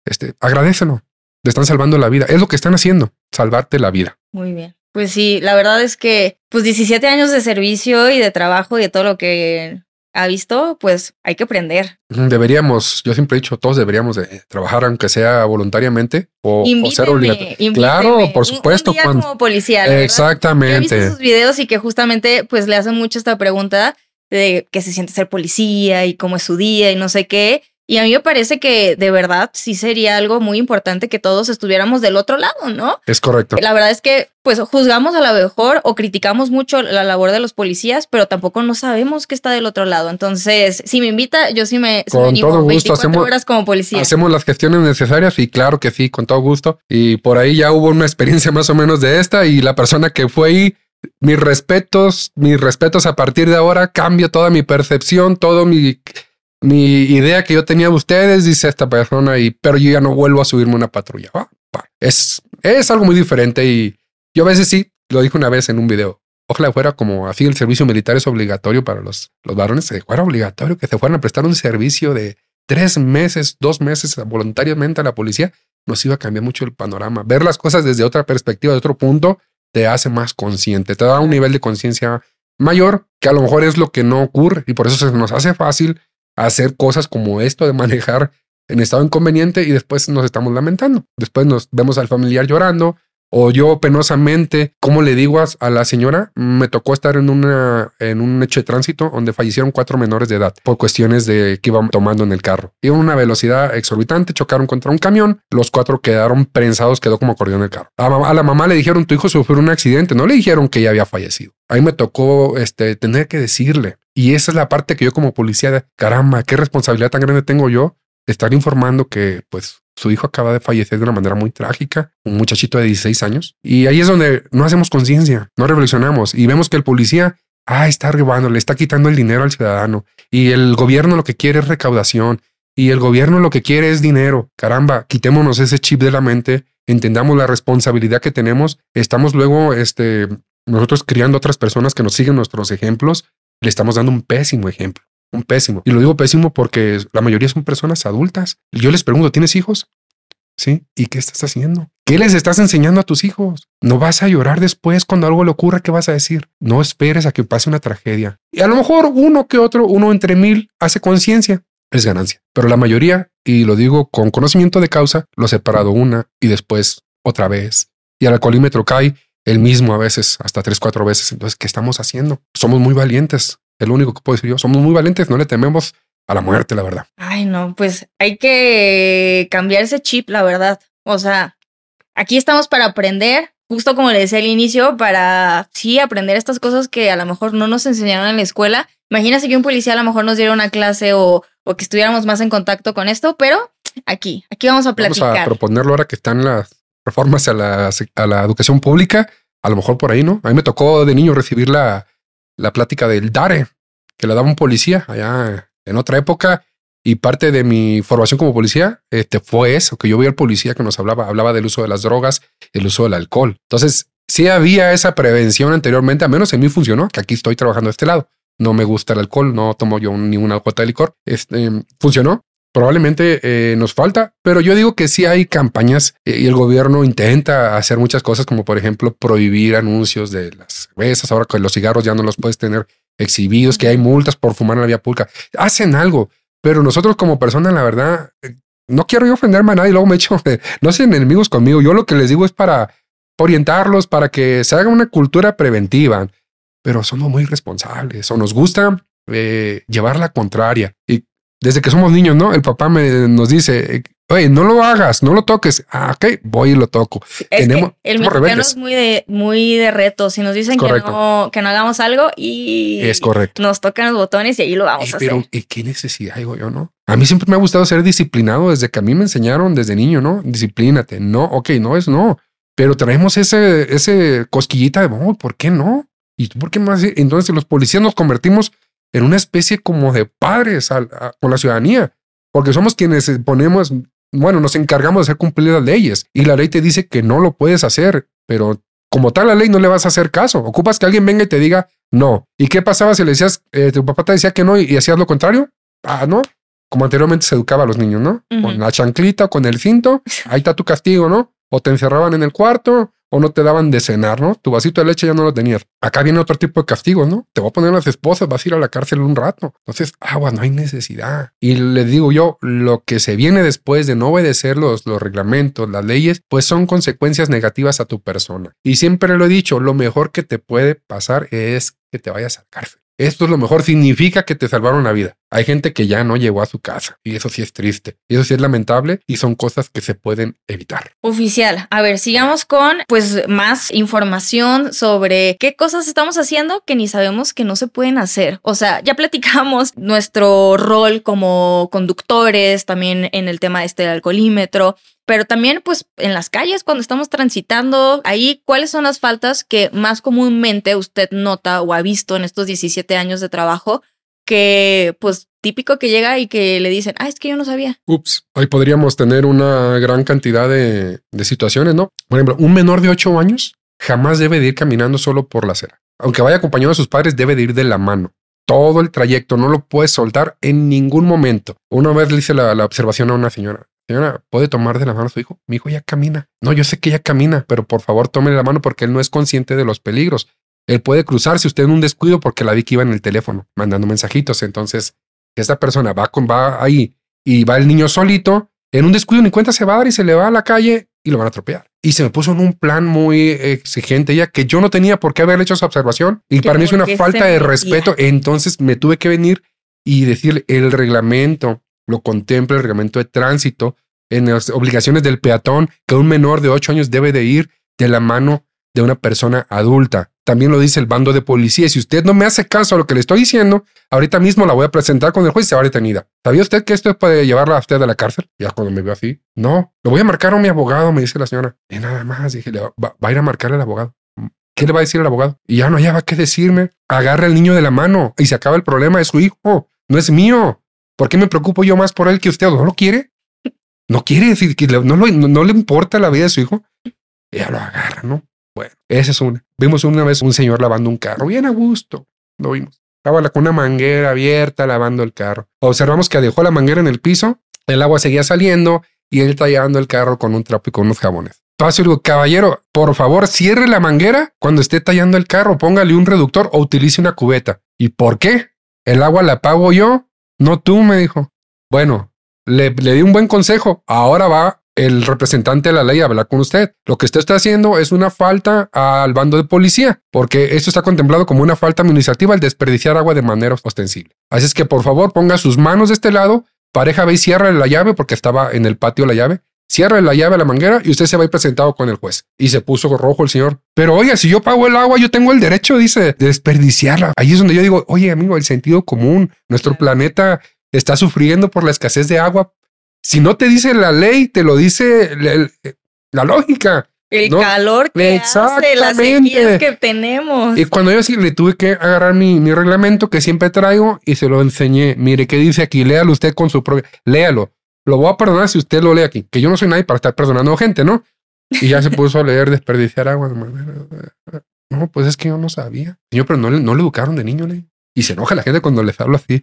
Speaker 2: este, agradecelo. Le están salvando la vida. Es lo que están haciendo, salvarte la vida.
Speaker 1: Muy bien. Pues sí, la verdad es que pues 17 años de servicio y de trabajo y de todo lo que ha visto, pues hay que aprender.
Speaker 2: Deberíamos, yo siempre he dicho, todos deberíamos de trabajar aunque sea voluntariamente o, ser obligatorio. Claro, por supuesto.
Speaker 1: Un, como policía.
Speaker 2: Exactamente. He
Speaker 1: visto sus videos y que justamente pues le hacen mucho esta pregunta de que se siente ser policía y cómo es su día y no sé qué. Y a mí me parece que de verdad sí sería algo muy importante que todos estuviéramos del otro lado, ¿no?
Speaker 2: Es correcto.
Speaker 1: La verdad es que pues juzgamos a lo mejor o criticamos mucho la labor de los policías, pero tampoco no sabemos qué está del otro lado. Entonces, si me invita, yo sí me,
Speaker 2: con todo gusto hacemos
Speaker 1: horas como policía.
Speaker 2: Hacemos las gestiones necesarias y claro que sí, con todo gusto. Y por ahí ya hubo una experiencia *laughs* más o menos de esta y la persona que fue ahí mis respetos, mis respetos a partir de ahora, cambio toda mi percepción, todo mi mi idea que yo tenía de ustedes, dice esta persona, y, pero yo ya no vuelvo a subirme una patrulla. Ah, es, es algo muy diferente y yo a veces sí, lo dije una vez en un video. Ojalá fuera como así el servicio militar es obligatorio para los, los varones, fuera obligatorio que se fueran a prestar un servicio de tres meses, dos meses voluntariamente a la policía, nos iba a cambiar mucho el panorama. Ver las cosas desde otra perspectiva, de otro punto, te hace más consciente, te da un nivel de conciencia mayor, que a lo mejor es lo que no ocurre y por eso se nos hace fácil hacer cosas como esto de manejar en estado inconveniente y después nos estamos lamentando. Después nos vemos al familiar llorando o yo penosamente, como le digo a, la señora, me tocó estar en, una, en un hecho de tránsito donde fallecieron cuatro menores de edad por cuestiones de que iban tomando en el carro. Iban a una velocidad exorbitante, chocaron contra un camión, los cuatro quedaron prensados, quedó como acordeón el carro. A, la mamá le dijeron, tu hijo sufrió un accidente, no le dijeron que ya había fallecido. Ahí me tocó este, tener que decirle, y esa es la parte que yo como policía, de, caramba, qué responsabilidad tan grande tengo yo estar informando que pues su hijo acaba de fallecer de una manera muy trágica, un muchachito de 16 años. Y ahí es donde no hacemos conciencia, no reflexionamos y vemos que el policía, ah, está arribando, le está quitando el dinero al ciudadano. Y el gobierno lo que quiere es recaudación. Y el gobierno lo que quiere es dinero. Caramba, quitémonos ese chip de la mente, entendamos la responsabilidad que tenemos. Estamos luego, este, nosotros criando otras personas que nos siguen nuestros ejemplos le estamos dando un pésimo ejemplo, un pésimo. Y lo digo pésimo porque la mayoría son personas adultas. Yo les pregunto, ¿tienes hijos? Sí. ¿Y qué estás haciendo? ¿Qué les estás enseñando a tus hijos? No vas a llorar después cuando algo le ocurra. ¿Qué vas a decir? No esperes a que pase una tragedia. Y a lo mejor uno que otro, uno entre mil, hace conciencia. Es ganancia. Pero la mayoría, y lo digo con conocimiento de causa, lo he separado una y después otra vez. Y al alcoholímetro cae el mismo a veces, hasta tres, cuatro veces. Entonces, ¿qué estamos haciendo? Somos muy valientes. El único que puedo decir yo, somos muy valientes, no le tememos a la muerte, la verdad.
Speaker 1: Ay, no, pues hay que cambiar ese chip, la verdad. O sea, aquí estamos para aprender, justo como le decía al inicio, para sí aprender estas cosas que a lo mejor no nos enseñaron en la escuela. Imagínate que un policía a lo mejor nos diera una clase o, o que estuviéramos más en contacto con esto, pero aquí, aquí vamos a platicar.
Speaker 2: Vamos a proponerlo ahora que están las reformas a la, a la educación pública, a lo mejor por ahí, ¿no? A mí me tocó de niño recibir la, la plática del DARE, que le daba un policía allá en otra época. Y parte de mi formación como policía este, fue eso, que yo vi al policía que nos hablaba, hablaba del uso de las drogas, el uso del alcohol. Entonces, sí había esa prevención anteriormente, a menos en mí funcionó, que aquí estoy trabajando de este lado. No me gusta el alcohol, no tomo yo ninguna gota de licor. Este, funcionó probablemente eh, nos falta, pero yo digo que sí hay campañas eh, y el gobierno intenta hacer muchas cosas, como por ejemplo prohibir anuncios de las cervezas, ahora que los cigarros ya no los puedes tener exhibidos, que hay multas por fumar en la vía pública. Hacen algo, pero nosotros como personas, la verdad, eh, no quiero yo ofenderme a nadie, luego me echo, *laughs* no sean enemigos conmigo, yo lo que les digo es para orientarlos, para que se haga una cultura preventiva, pero somos muy responsables o nos gusta llevar la contraria. Y desde que somos niños, ¿no? El papá me, nos dice, oye, no lo hagas, no lo toques. Ah, ok, voy y lo toco.
Speaker 1: Tenemos, el mexicano es muy de, muy de retos. Si nos dicen que no, que no hagamos algo y
Speaker 2: es correcto.
Speaker 1: nos tocan los botones y ahí lo vamos a hacer. Pero,
Speaker 2: ¿y qué necesidad digo yo, no? A mí siempre me ha gustado ser disciplinado desde que a mí me enseñaron desde niño, ¿no? Disciplínate. No, ok, no es no. Pero traemos ese, ese cosquillita de, oh, ¿por qué no? ¿Y por qué más? Entonces los policías nos convertimos en una especie como de padres con la ciudadanía, porque somos quienes ponemos, bueno, nos encargamos de hacer cumplir las leyes y la ley te dice que no lo puedes hacer, pero como tal la ley no le vas a hacer caso. Ocupas que alguien venga y te diga no. ¿Y qué pasaba si le decías, eh, tu papá te decía que no y, hacías lo contrario? Ah, no. Como anteriormente se educaba a los niños, ¿no? Con la chanclita, con el cinto, ahí está tu castigo, ¿no? O te encerraban en el cuarto, o no te daban de cenar, ¿no? Tu vasito de leche ya no lo tenías. Acá viene otro tipo de castigo, ¿no? Te voy a poner las esposas, vas a ir a la cárcel un rato. Entonces, agua, no hay necesidad. Y le digo yo, lo que se viene después de no obedecer los, los reglamentos, las leyes, pues son consecuencias negativas a tu persona. Y siempre lo he dicho, lo mejor que te puede pasar es que te vayas a la cárcel. esto es lo mejor, significa que te salvaron la vida. Hay gente que ya no llegó a su casa y eso sí es triste, y eso sí es lamentable y son cosas que se pueden evitar.
Speaker 1: Oficial, a ver, sigamos con pues más información sobre qué cosas estamos haciendo que ni sabemos que no se pueden hacer. O sea, ya platicamos *laughs* nuestro rol como conductores, también en el tema este del alcoholímetro, pero también pues en las calles cuando estamos transitando, ahí cuáles son las faltas que más comúnmente usted nota o ha visto en estos 17 años de trabajo que pues típico que llega y que le dicen, ah, es que yo no sabía.
Speaker 2: Ups, ahí podríamos tener una gran cantidad de, de situaciones, ¿no? Por ejemplo, un menor de 8 años jamás debe de ir caminando solo por la acera. Aunque vaya acompañado de sus padres, debe de ir de la mano. Todo el trayecto, no lo puede soltar en ningún momento. Una vez le hice la, la observación a una señora. Señora, ¿puede tomar de la mano a su hijo? Mi hijo ya camina. No, yo sé que ya camina, pero por favor tome la mano porque él no es consciente de los peligros. Él puede cruzarse usted en un descuido porque la vi que iba en el teléfono mandando mensajitos. Entonces, esta persona va, con, va ahí y va el niño solito, en un descuido ni cuenta se va a dar y se le va a la calle y lo van a atropellar. Y se me puso en un plan muy exigente ya que yo no tenía por qué haber hecho esa observación y para mí es una falta de respeto. Entonces me tuve que venir y decirle el reglamento lo contempla el reglamento de tránsito en las obligaciones del peatón que un menor de 8 años debe de ir de la mano de una persona adulta. También lo dice el bando de policía. Si usted no me hace caso a lo que le estoy diciendo, ahorita mismo la voy a presentar con el juez y se va detenida. ¿Sabía usted que esto puede llevarla a usted a la cárcel? Ya cuando me veo así, no, lo voy a marcar a mi abogado, me dice la señora. Y nada más, dije, va, va, a ir a marcarle al abogado. ¿Qué le va a decir el abogado? Y ya no va qué decirme. Agarra al niño de la mano y se acaba el problema de su hijo. No es mío. ¿Por qué me preocupo yo más por él que usted? ¿No lo quiere? ¿No quiere decir que no, no, le importa la vida de su hijo? Ella lo agarra, ¿no? Bueno, esa es una. Vimos una vez un señor lavando un carro, bien a gusto. Lo vimos. Estaba con una manguera abierta lavando el carro. Observamos que dejó la manguera en el piso, el agua seguía saliendo y él está el carro con un trapo y con unos jabones. Paso y digo, caballero, por favor, cierre la manguera cuando esté tallando el carro, póngale un reductor o utilice una cubeta. ¿Y por qué? El agua la pago yo no tú, me dijo. Bueno, le, di un buen consejo. Ahora va el representante de la ley a hablar con usted. Lo que usted está haciendo es una falta al bando de policía, porque esto está contemplado como una falta administrativa al desperdiciar agua de manera ostensible. Así es que por favor ponga sus manos de este lado, pareja ve y cierra la llave porque estaba en el patio la llave. Cierra la llave a la manguera y usted se va a ir presentado con el juez. Y se puso rojo el señor. Pero oiga, si yo pago el agua, yo tengo el derecho, dice, de desperdiciarla. Ahí es donde yo digo, oye, amigo, el sentido común. Nuestro planeta está sufriendo por la escasez de agua. Si no te dice la ley, te lo dice la, lógica.
Speaker 1: El calor que hace, las sequías que tenemos.
Speaker 2: Y cuando yo así le tuve que agarrar mi, mi reglamento que siempre traigo y se lo enseñé. Mire qué dice aquí, léalo usted con su propio, léalo lo voy a perdonar si usted lo lee aquí, que yo no soy nadie para estar perdonando gente, ¿no? Y ya se puso a leer *laughs* desperdiciar agua. No, pues es que yo no sabía. Señor, pero no, no le educaron de niño, ¿le? Y se enoja la gente cuando les hablo así.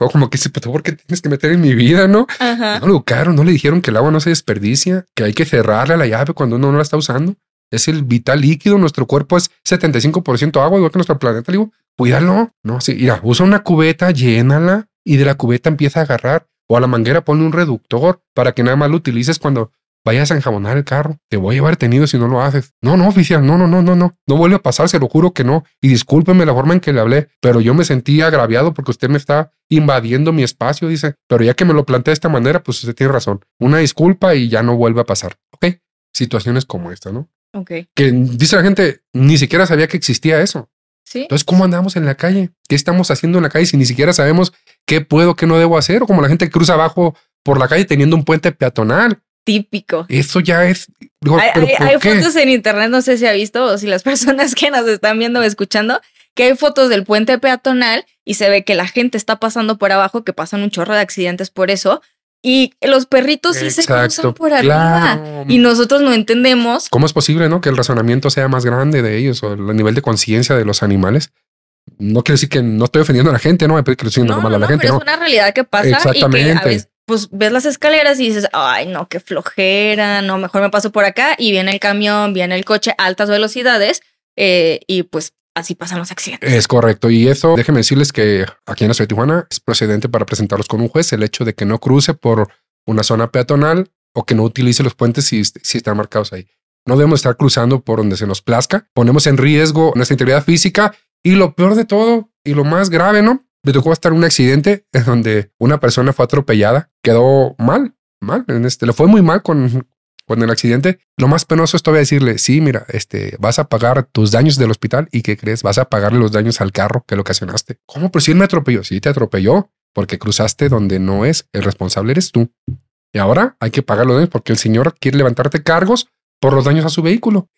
Speaker 2: O como que dice, pero ¿por qué tienes que meter en mi vida, no? No lo educaron, no le dijeron que el agua no se desperdicia, que hay que cerrarle la llave cuando uno no la está usando. Es el vital líquido. Nuestro cuerpo es 75% agua, igual que nuestro planeta. Le digo, cuídalo. No, sí, mira, usa una cubeta, llénala y de la cubeta empieza a agarrar o a la manguera ponle un reductor para que nada más lo utilices cuando vayas a enjabonar el carro. Te voy a llevar tenido si no lo haces. No, no, oficial, no, no, no, no, no. No vuelve a pasar, se lo juro que no. Y discúlpeme la forma en que le hablé, pero yo me sentí agraviado porque usted me está invadiendo mi espacio, dice. Pero ya que me lo plantea de esta manera, pues usted tiene razón. Una disculpa y ya no vuelve a pasar. Ok. Situaciones como esta, ¿no?
Speaker 1: Ok.
Speaker 2: Que dice la gente, ni siquiera sabía que existía eso. Entonces, ¿cómo andamos en la calle? ¿Qué estamos haciendo en la calle si ni siquiera sabemos qué puedo, qué no debo hacer? O como la gente que cruza abajo por la calle teniendo un puente peatonal.
Speaker 1: Típico.
Speaker 2: Eso ya es.
Speaker 1: hay, fotos en internet, no sé si ha visto o si las *laughs* personas que nos están viendo o escuchando, que hay fotos del puente peatonal y se ve que la gente está pasando por abajo, que pasan un chorro de accidentes por eso, y los perritos sí se cruzan por arriba y nosotros no entendemos.
Speaker 2: ¿Cómo es posible, no? Que el razonamiento sea más grande de ellos o el nivel de conciencia de los animales. No quiere decir que no estoy ofendiendo a la gente, no me que lo normal a la gente.
Speaker 1: Pero es una realidad que pasa Exactamente. y que a veces, pues ves las escaleras y dices, ay, no, qué flojera, no, mejor me paso por acá y viene el camión, viene el coche altas velocidades eh, y pues así pasan los accidentes.
Speaker 2: Es correcto. Y eso, déjenme decirles que aquí en la ciudad de Tijuana es procedente para presentarlos con un juez el hecho de que no cruce por una zona peatonal o que no utilice los puentes si, si están marcados ahí. No debemos estar cruzando por donde se nos plazca. Ponemos en riesgo nuestra integridad física y lo peor de todo, y lo más grave, ¿no? Me tocó estar en un accidente en donde una persona fue atropellada, quedó mal, mal, en este, le fue muy mal con, con el accidente. Lo más penoso es todavía decirle, sí, mira, este, vas a pagar tus daños del hospital y ¿qué crees? Vas a pagarle los daños al carro que le ocasionaste. ¿Cómo? Pues si él me atropelló. Sí, te atropelló porque cruzaste donde no es. El responsable eres tú. Y ahora hay que pagar los daños porque el señor quiere levantarte cargos por los daños a su vehículo.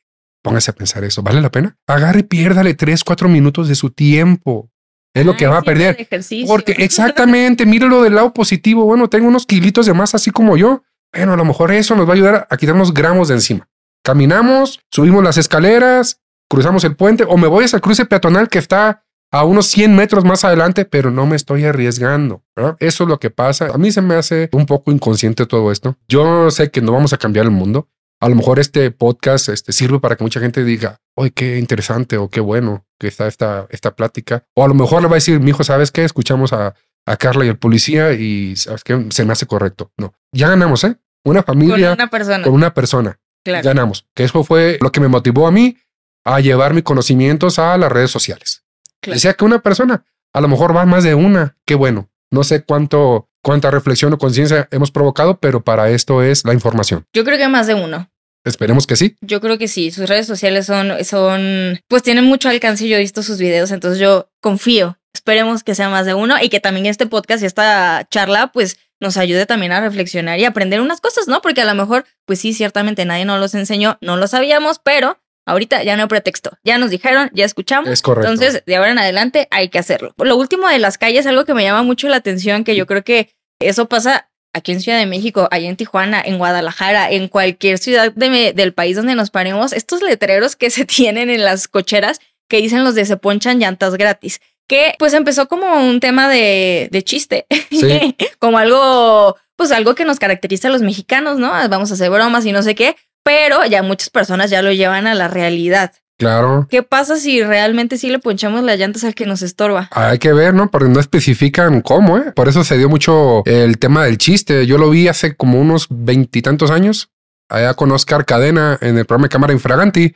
Speaker 2: Póngase a pensar eso. ¿Vale la pena? Agarre y piérdale tres, cuatro minutos de su tiempo. Es lo que va a perder. Porque *laughs* exactamente, míralo del lado positivo. Bueno, tengo unos kilitos de más así como yo. Bueno, a lo mejor eso nos va a ayudar a quitarnos gramos de encima. Caminamos, subimos las escaleras, cruzamos el puente o me voy hasta el cruce peatonal que está a unos 100 metros más adelante, pero no me estoy arriesgando. Eso es lo que pasa. A mí se me hace un poco inconsciente todo esto. Yo sé que no vamos a cambiar el mundo. A lo mejor este podcast este, sirve para que mucha gente diga, ¡ay, qué interesante o qué bueno que está esta, esta plática! O a lo mejor le va a decir, mi hijo, ¿sabes qué? Escuchamos a, a Carla y al policía y ¿sabes qué? Se me hace correcto. No, ya ganamos, ¿eh? Una familia.
Speaker 1: Con una persona.
Speaker 2: Con una persona. Ganamos. Que eso fue lo que me motivó a mí a llevar mis conocimientos a las redes sociales. Decía que una persona, a lo mejor va más de una. Qué bueno. No sé cuánto, cuánta reflexión o conciencia hemos provocado, pero para esto es la información.
Speaker 1: Yo creo que más de uno.
Speaker 2: Esperemos que sí.
Speaker 1: Yo creo que sí. Sus redes sociales son, son, pues tienen mucho alcance. Yo he visto sus videos, entonces yo confío. Esperemos que sea más de uno y que también este podcast y esta charla, pues nos ayude también a reflexionar y aprender unas cosas, ¿no? Porque a lo mejor, pues sí, ciertamente nadie nos los enseñó, no lo sabíamos, pero ahorita ya no hay pretexto. Ya nos dijeron, ya escuchamos.
Speaker 2: Es correcto.
Speaker 1: Entonces, de ahora en adelante hay que hacerlo. Lo último de las calles, algo que me llama mucho la atención, que yo creo que eso pasa aquí en Ciudad de México, allá en Tijuana, en Guadalajara, en cualquier ciudad del país donde nos paremos, estos letreros que *laughs* se tienen en las cocheras que dicen los de se ponchan llantas gratis que pues empezó como un tema de, de chiste, *laughs* como algo, pues algo que nos caracteriza a los mexicanos, ¿no? Vamos a hacer bromas y no sé qué, pero ya muchas personas ya lo llevan a la realidad.
Speaker 2: Claro.
Speaker 1: ¿Qué pasa si realmente sí le ponchamos las llantas al que nos estorba?
Speaker 2: Hay que ver, ¿no? Porque no especifican cómo, ¿eh? Por eso se dio mucho el tema del chiste. Yo lo vi hace como unos veintitantos años, allá con Oscar Cadena en el programa de Cámara Infraganti.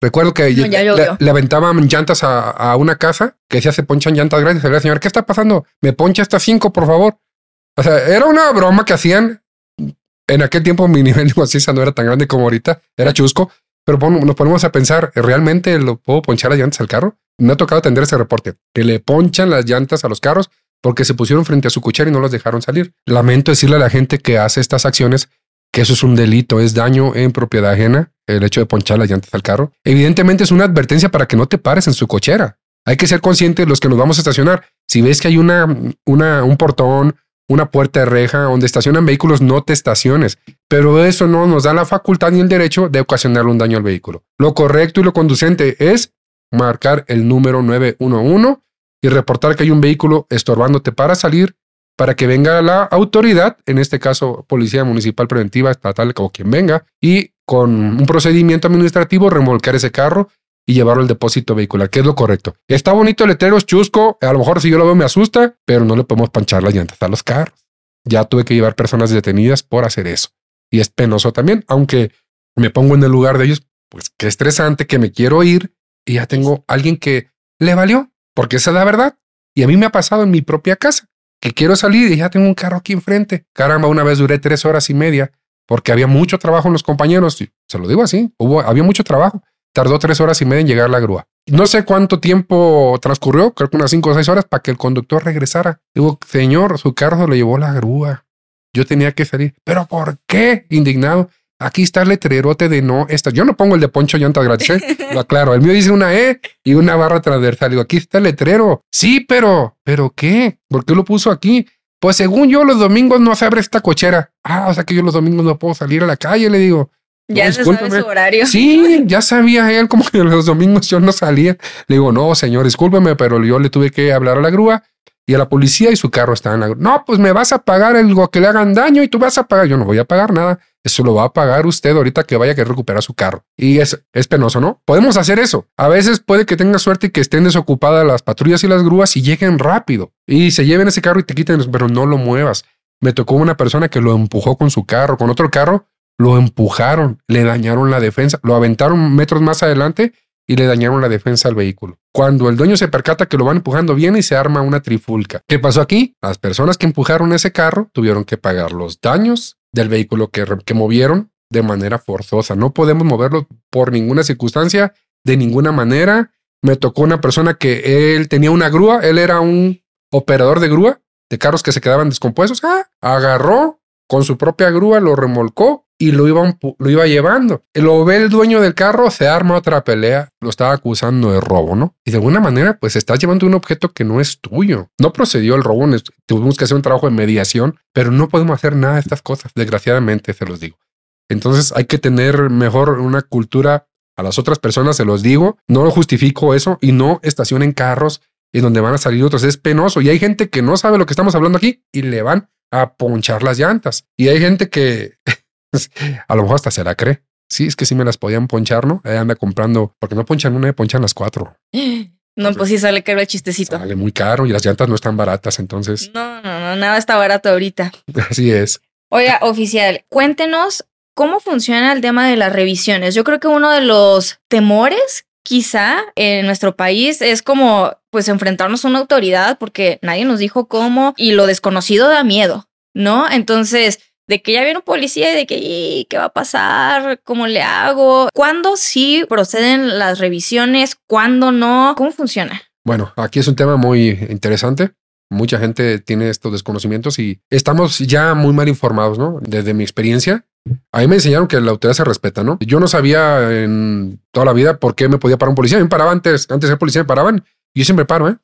Speaker 2: Recuerdo que le, aventaban llantas a, una casa que decía se ponchan llantas grandes. Le señor, ¿qué está pasando? Me poncha estas cinco, por favor. O sea, era una broma que hacían. En aquel tiempo mi *laughs* nivel de conciencia no era tan grande como ahorita, era chusco. Pero nos ponemos a pensar, ¿realmente lo puedo ponchar las llantas al carro? Me ha tocado atender ese reporte, que le ponchan las llantas a los carros porque se pusieron frente a su cochera y no los dejaron salir. Lamento decirle a la gente que hace estas acciones que eso es un delito, es daño en propiedad ajena, el hecho de ponchar las llantas al carro. Evidentemente es una advertencia para que no te pares en su cochera. Hay que ser conscientes los que nos vamos a estacionar. Si ves que hay una, una, un portón, una puerta de reja donde estacionan vehículos, no te estaciones. Pero eso no nos da la facultad ni el derecho de ocasionar un daño al vehículo. Lo correcto y lo conducente es marcar el número 911 y reportar que hay un vehículo estorbándote para salir para que venga la autoridad, en este caso Policía Municipal Preventiva, estatal o quien venga, y con un procedimiento administrativo remolcar ese carro y llevarlo al depósito vehicular, que es lo correcto. Está bonito el letrero, es chusco, a lo mejor si yo lo veo me asusta, pero no le podemos panchar las llantas a los carros. Ya tuve que llevar personas detenidas por hacer eso. Y es penoso también, aunque me pongo en el lugar de ellos, pues qué estresante que me quiero ir y ya tengo alguien que le valió, porque esa es la verdad. Y a mí me ha pasado en mi propia casa que quiero salir y ya tengo un carro aquí enfrente. Caramba, una vez duré tres horas y media porque había mucho trabajo en los compañeros. Se lo digo así, hubo, había mucho trabajo. Tardó tres horas y media en llegar la grúa. No sé cuánto tiempo transcurrió, creo que unas cinco o seis horas para que el conductor regresara. Digo, señor, su carro se lo llevó la grúa. Yo tenía que salir. ¿Pero por qué? Indignado. Aquí está el letrerote de no esta. Yo no pongo el de Poncho Llantas gratis, ¿eh? *laughs* lo aclaro. El mío dice una E y una barra transversal. Digo, aquí está el letrero. Sí, pero, ¿pero qué? ¿Por qué lo puso aquí? Pues según yo, los domingos no se abre esta cochera. Ah, o sea que yo los domingos no puedo salir a la calle, le digo.
Speaker 1: Ya se sabe su horario.
Speaker 2: Sí, ya sabía él como que los domingos yo no salía. Le digo, no, señor, discúlpeme, pero yo le tuve que hablar a la grúa y a la policía y su carro está en la grúa. No, pues me vas a pagar algo que le hagan daño y tú vas a pagar. Yo no voy a pagar nada. Eso lo va a pagar usted ahorita que vaya a recuperar su carro. Y es, es penoso, ¿no? Podemos hacer eso. A veces puede que tenga suerte y que estén desocupadas las patrullas y las grúas y lleguen rápido y se lleven ese carro y te quiten, pero no lo muevas. Me tocó una persona que lo empujó con su carro, con otro carro, lo empujaron, le dañaron la defensa, lo aventaron metros más adelante y le dañaron la defensa al vehículo. Cuando el dueño se percata que lo van empujando bien y se arma una trifulca. ¿Qué pasó aquí? Las personas que empujaron ese carro tuvieron que pagar los daños del vehículo que, que movieron de manera forzosa. No podemos moverlo por ninguna circunstancia, de ninguna manera. Me tocó una persona que él tenía una grúa, él era un operador de grúa de carros que se quedaban descompuestos. Ah, agarró con su propia grúa, lo remolcó y lo iba, lo iba llevando. Lo ve el dueño del carro, se arma otra pelea, lo estaba acusando de robo, ¿no? Y de alguna manera, pues estás llevando un objeto que no es tuyo. No procedió el robo, tuvimos que hacer un trabajo de mediación, pero no podemos hacer nada de estas cosas, desgraciadamente, se los digo. Entonces hay que tener mejor una cultura a las otras personas, se los digo, no justifico eso y no estacionen carros en donde van a salir otros. Es penoso y hay gente que no sabe lo que estamos hablando aquí y le van a ponchar las llantas. Y hay gente que *laughs* a lo mejor hasta se la cree. Sí, es que sí me las podían ponchar, ¿no? Ahí anda comprando, porque no ponchan una, ponchan las cuatro. *gasps*
Speaker 1: No, pues sí sale caro el chistecito.
Speaker 2: Sale muy caro y las llantas no están baratas, entonces.
Speaker 1: No, no, no, nada está barato ahorita. *laughs*
Speaker 2: Así es.
Speaker 1: Oiga, oficial, cuéntenos cómo funciona el tema de las revisiones. Yo creo que uno de los temores quizá en nuestro país es como pues enfrentarnos a una autoridad porque nadie nos dijo cómo y lo desconocido da miedo, ¿no? Entonces, de que ya viene un policía y de que qué va a pasar, cómo le hago, cuándo sí proceden las revisiones, cuándo no, cómo funciona.
Speaker 2: Bueno, aquí es un tema muy interesante. Mucha gente tiene estos desconocimientos y estamos ya muy mal informados, ¿no? Desde mi experiencia, a mí me enseñaron que la autoridad se respeta, ¿no? Yo no sabía en toda la vida por qué me podía parar un policía. me paraba antes, antes de ser policía me paraban. Yo siempre paro, ¿eh?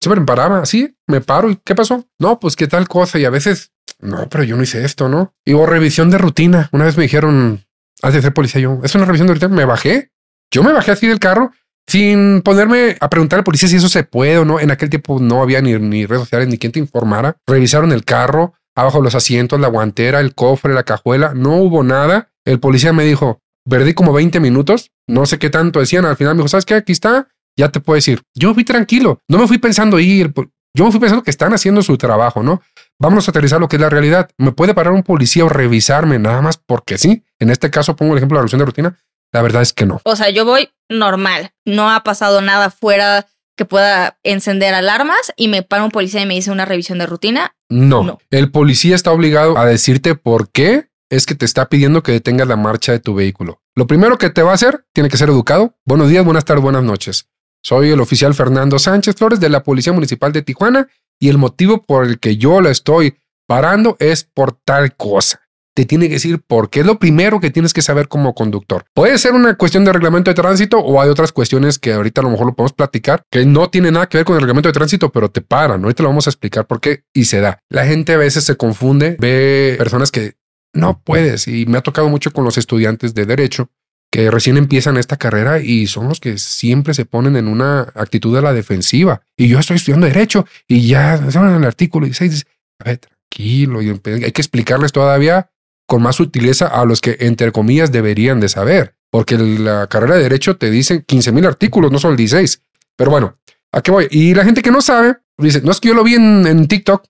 Speaker 2: Siempre me paraba, así, me paro. ¿Y qué pasó? No, pues qué tal cosa. Y a veces, no, pero yo no hice esto, ¿no? Y hubo revisión de rutina. Una vez me dijeron, antes de ser policía, yo, es una revisión de rutina. Me bajé. Yo me bajé así del carro sin ponerme a preguntar al policía si eso se puede o no. En aquel tiempo no había ni, ni redes sociales ni quien te informara. Revisaron el carro abajo los asientos, la guantera, el cofre, la cajuela, no hubo nada. El policía me dijo, perdí como 20 minutos, no sé qué tanto decían, al final me dijo, ¿sabes qué? Aquí está, ya te puedo decir. Yo fui tranquilo, no me fui pensando ir, yo me fui pensando que están haciendo su trabajo, ¿no? Vamos a aterrizar lo que es la realidad. ¿Me puede parar un policía o revisarme nada más porque sí? En este caso pongo el ejemplo de la revisión de rutina. La verdad es que no.
Speaker 1: O sea, yo voy normal, no ha pasado nada fuera que pueda encender alarmas y me para un policía y me dice una revisión de rutina.
Speaker 2: No. El policía está obligado a decirte por qué es que te está pidiendo que detengas la marcha de tu vehículo. Lo primero que te va a hacer tiene que ser educado. Buenos días, buenas tardes, buenas noches. Soy el oficial Fernando Sánchez Flores de la Policía Municipal de Tijuana y el motivo por el que yo la estoy parando es por tal cosa te tiene que decir por qué es lo primero que tienes que saber como conductor. Puede ser una cuestión de reglamento de tránsito o hay otras cuestiones que ahorita a lo mejor lo podemos platicar que no tiene nada que ver con el reglamento de tránsito, pero te paran. Ahorita lo vamos a explicar por qué y se da. La gente a veces se confunde, ve personas que no puedes y me ha tocado mucho con los estudiantes de derecho que recién empiezan esta carrera y son los que siempre se ponen en una actitud de la defensiva. Y yo estoy estudiando derecho y ya en el artículo 16 a ver, tranquilo, y hay que explicarles todavía con más sutileza a los que, entre comillas, deberían de saber, porque la carrera de derecho te dice 15 mil artículos, no solo 16. Pero bueno, ¿a qué voy? Y la gente que no sabe, dice, no es que yo lo vi en, TikTok,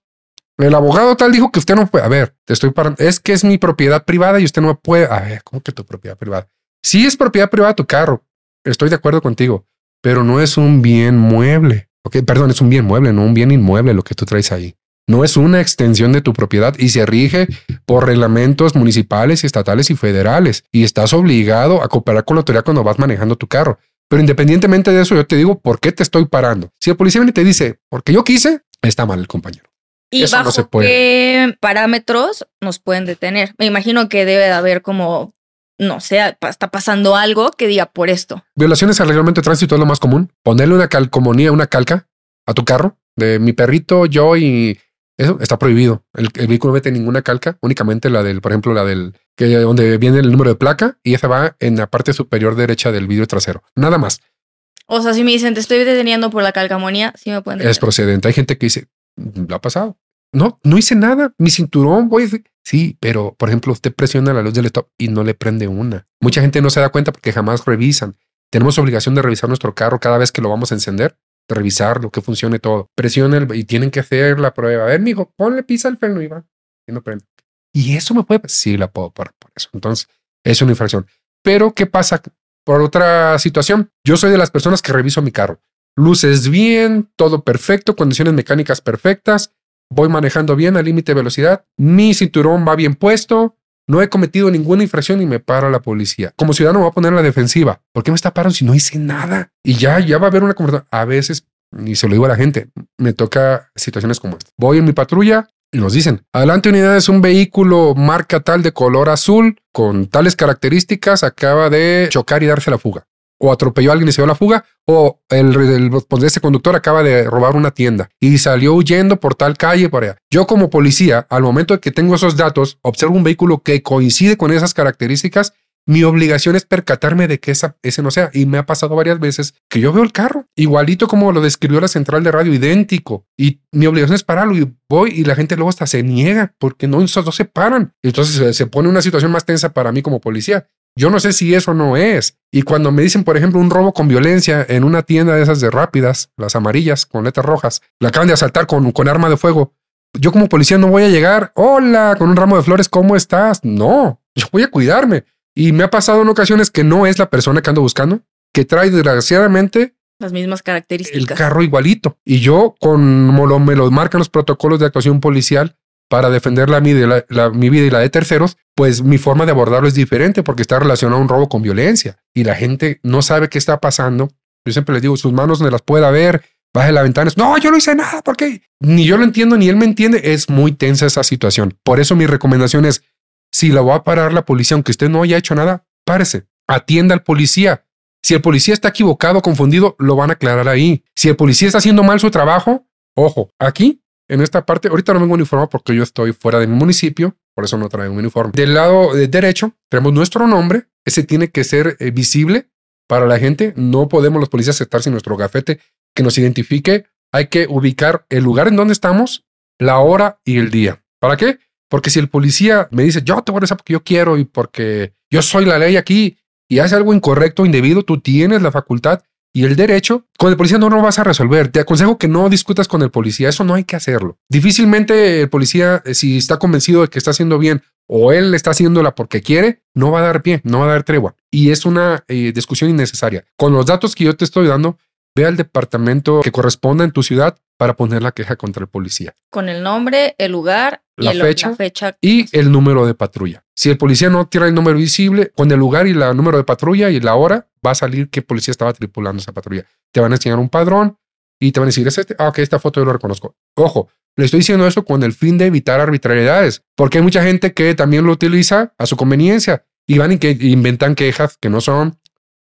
Speaker 2: el abogado tal dijo que usted no puede. A ver, te estoy parando. Es que es mi propiedad privada y usted no puede. A ver, ¿cómo que tu propiedad privada? Sí es propiedad privada tu carro. Estoy de acuerdo contigo, pero no es un bien mueble. Ok, perdón, es un bien mueble, no un bien inmueble lo que tú traes ahí no es una extensión de tu propiedad y se rige por reglamentos municipales, estatales y federales. Y estás obligado a cooperar con la autoridad cuando vas manejando tu carro. Pero independientemente de eso, yo te digo, ¿por qué te estoy parando? Si el policía viene y te dice, porque yo quise, está mal el compañero.
Speaker 1: ¿Y eso no se puede. qué parámetros nos pueden detener? Me imagino que debe de haber como, no sé, está pasando algo que diga por esto.
Speaker 2: Violaciones al reglamento de tránsito es lo más común. Ponerle una calcomanía, una calca a tu carro de mi perrito, yo y eso está prohibido. El, vehículo no mete ninguna calca, únicamente la del, por ejemplo, la del que donde viene el número de placa y esa va en la parte superior derecha del vidrio trasero. Nada más.
Speaker 1: O sea, si me dicen te estoy deteniendo por la calcamonía, sí me pueden.
Speaker 2: Es procedente. Hay gente que dice, lo ha pasado. No, no hice nada. Mi cinturón, voy. Sí, pero por ejemplo, usted presiona la luz del stop y no le prende una. Mucha gente no se da cuenta porque jamás revisan. Tenemos obligación de revisar nuestro carro cada vez que lo vamos a encender revisarlo, que funcione todo. Presiona el, y tienen que hacer la prueba. A ver, mijo, ponle pisa el freno y va. Y no prende. Y eso me puede. Sí, la puedo parar por eso. Entonces, es una infracción. Pero, ¿qué pasa por otra situación. Yo soy de las personas que reviso mi carro. Luces bien, todo perfecto, condiciones mecánicas perfectas, voy manejando bien al límite de velocidad, mi cinturón va bien puesto, no he cometido ninguna infracción y me para la policía. Como ciudadano me voy a poner la defensiva. ¿Por qué me está parando si no hice nada? Y ya, ya va a haber una conversación. A veces, y se lo digo a la gente, me toca situaciones como esta. Voy en mi patrulla, y nos dicen, adelante unidades, un vehículo marca tal de color azul con tales características acaba de chocar y darse la fuga. O atropelló a alguien y se dio la fuga, o el, el, pues, ese conductor acaba de robar una tienda y salió huyendo por tal calle por allá. Yo como policía, al momento de que tengo esos datos, observo un vehículo que coincide con esas características mi obligación es percatarme de que esa, ese no sea. Y me ha pasado varias veces que yo veo el carro igualito como lo describió la central de radio, idéntico. Y mi obligación es pararlo y voy y la gente luego hasta se niega porque no, esos dos se paran. Entonces se, pone una situación más tensa para mí como policía. Yo no sé si eso no es. Y cuando me dicen, por ejemplo, un robo con violencia en una tienda de esas de rápidas, las amarillas con letras rojas, la acaban de asaltar con, con arma de fuego. Yo como policía no voy a llegar, hola, con un ramo de flores, ¿cómo estás? No, yo voy a cuidarme. Y me ha pasado en ocasiones que no es la persona que ando buscando, que trae desgraciadamente
Speaker 1: las mismas características.
Speaker 2: El carro igualito. Y yo, como lo, me lo marcan los protocolos de actuación policial para defender la, mi, vida y la de terceros, pues mi forma de abordarlo es diferente porque está relacionado a un robo con violencia y la gente no sabe qué está pasando. Yo siempre les digo, sus manos donde las pueda ver, baje la ventana. No, yo no hice nada porque ni yo lo entiendo ni él me entiende. Es muy tensa esa situación. Por eso mi recomendación es si la va a parar la policía, aunque usted no haya hecho nada, párese, atienda al policía. Si el policía está equivocado, confundido, lo van a aclarar ahí. Si el policía está haciendo mal su trabajo, ojo, aquí, en esta parte, ahorita no vengo uniformado porque yo estoy fuera de mi municipio, por eso no traigo un uniforme. Del lado derecho tenemos nuestro nombre, ese tiene que ser eh, visible para la gente. No podemos los policías aceptar sin nuestro gafete que nos identifique. Hay que ubicar el lugar en donde estamos, la hora y el día. ¿Para qué? Porque si el policía me dice, yo te voy a regresar porque yo quiero y porque yo soy la ley aquí y hace algo incorrecto, indebido, tú tienes la facultad y el derecho, con el policía no lo vas a resolver. Te aconsejo que no discutas con el policía, eso no hay que hacerlo. Difícilmente el policía, eh, si está convencido de que está haciendo bien o él está haciéndola porque quiere, no va a dar pie, no va a dar tregua. Y es una eh, discusión innecesaria. Con los datos que yo te estoy dando, ve al departamento que corresponda en tu ciudad para poner la queja contra el policía.
Speaker 1: Con el nombre, el lugar
Speaker 2: la,
Speaker 1: y
Speaker 2: fecha,
Speaker 1: la fecha
Speaker 2: y el número de patrulla. Si el policía no tiene el número visible, con el lugar y el número de patrulla y la hora, va a salir qué policía estaba tripulando esa patrulla. Te van a enseñar un padrón y te van a decir, ¿es este? Ah, ok, esta foto yo lo reconozco. Ojo, le estoy diciendo esto con el fin de evitar arbitrariedades, porque hay mucha gente que también lo utiliza a su conveniencia y van y que inventan quejas que no son,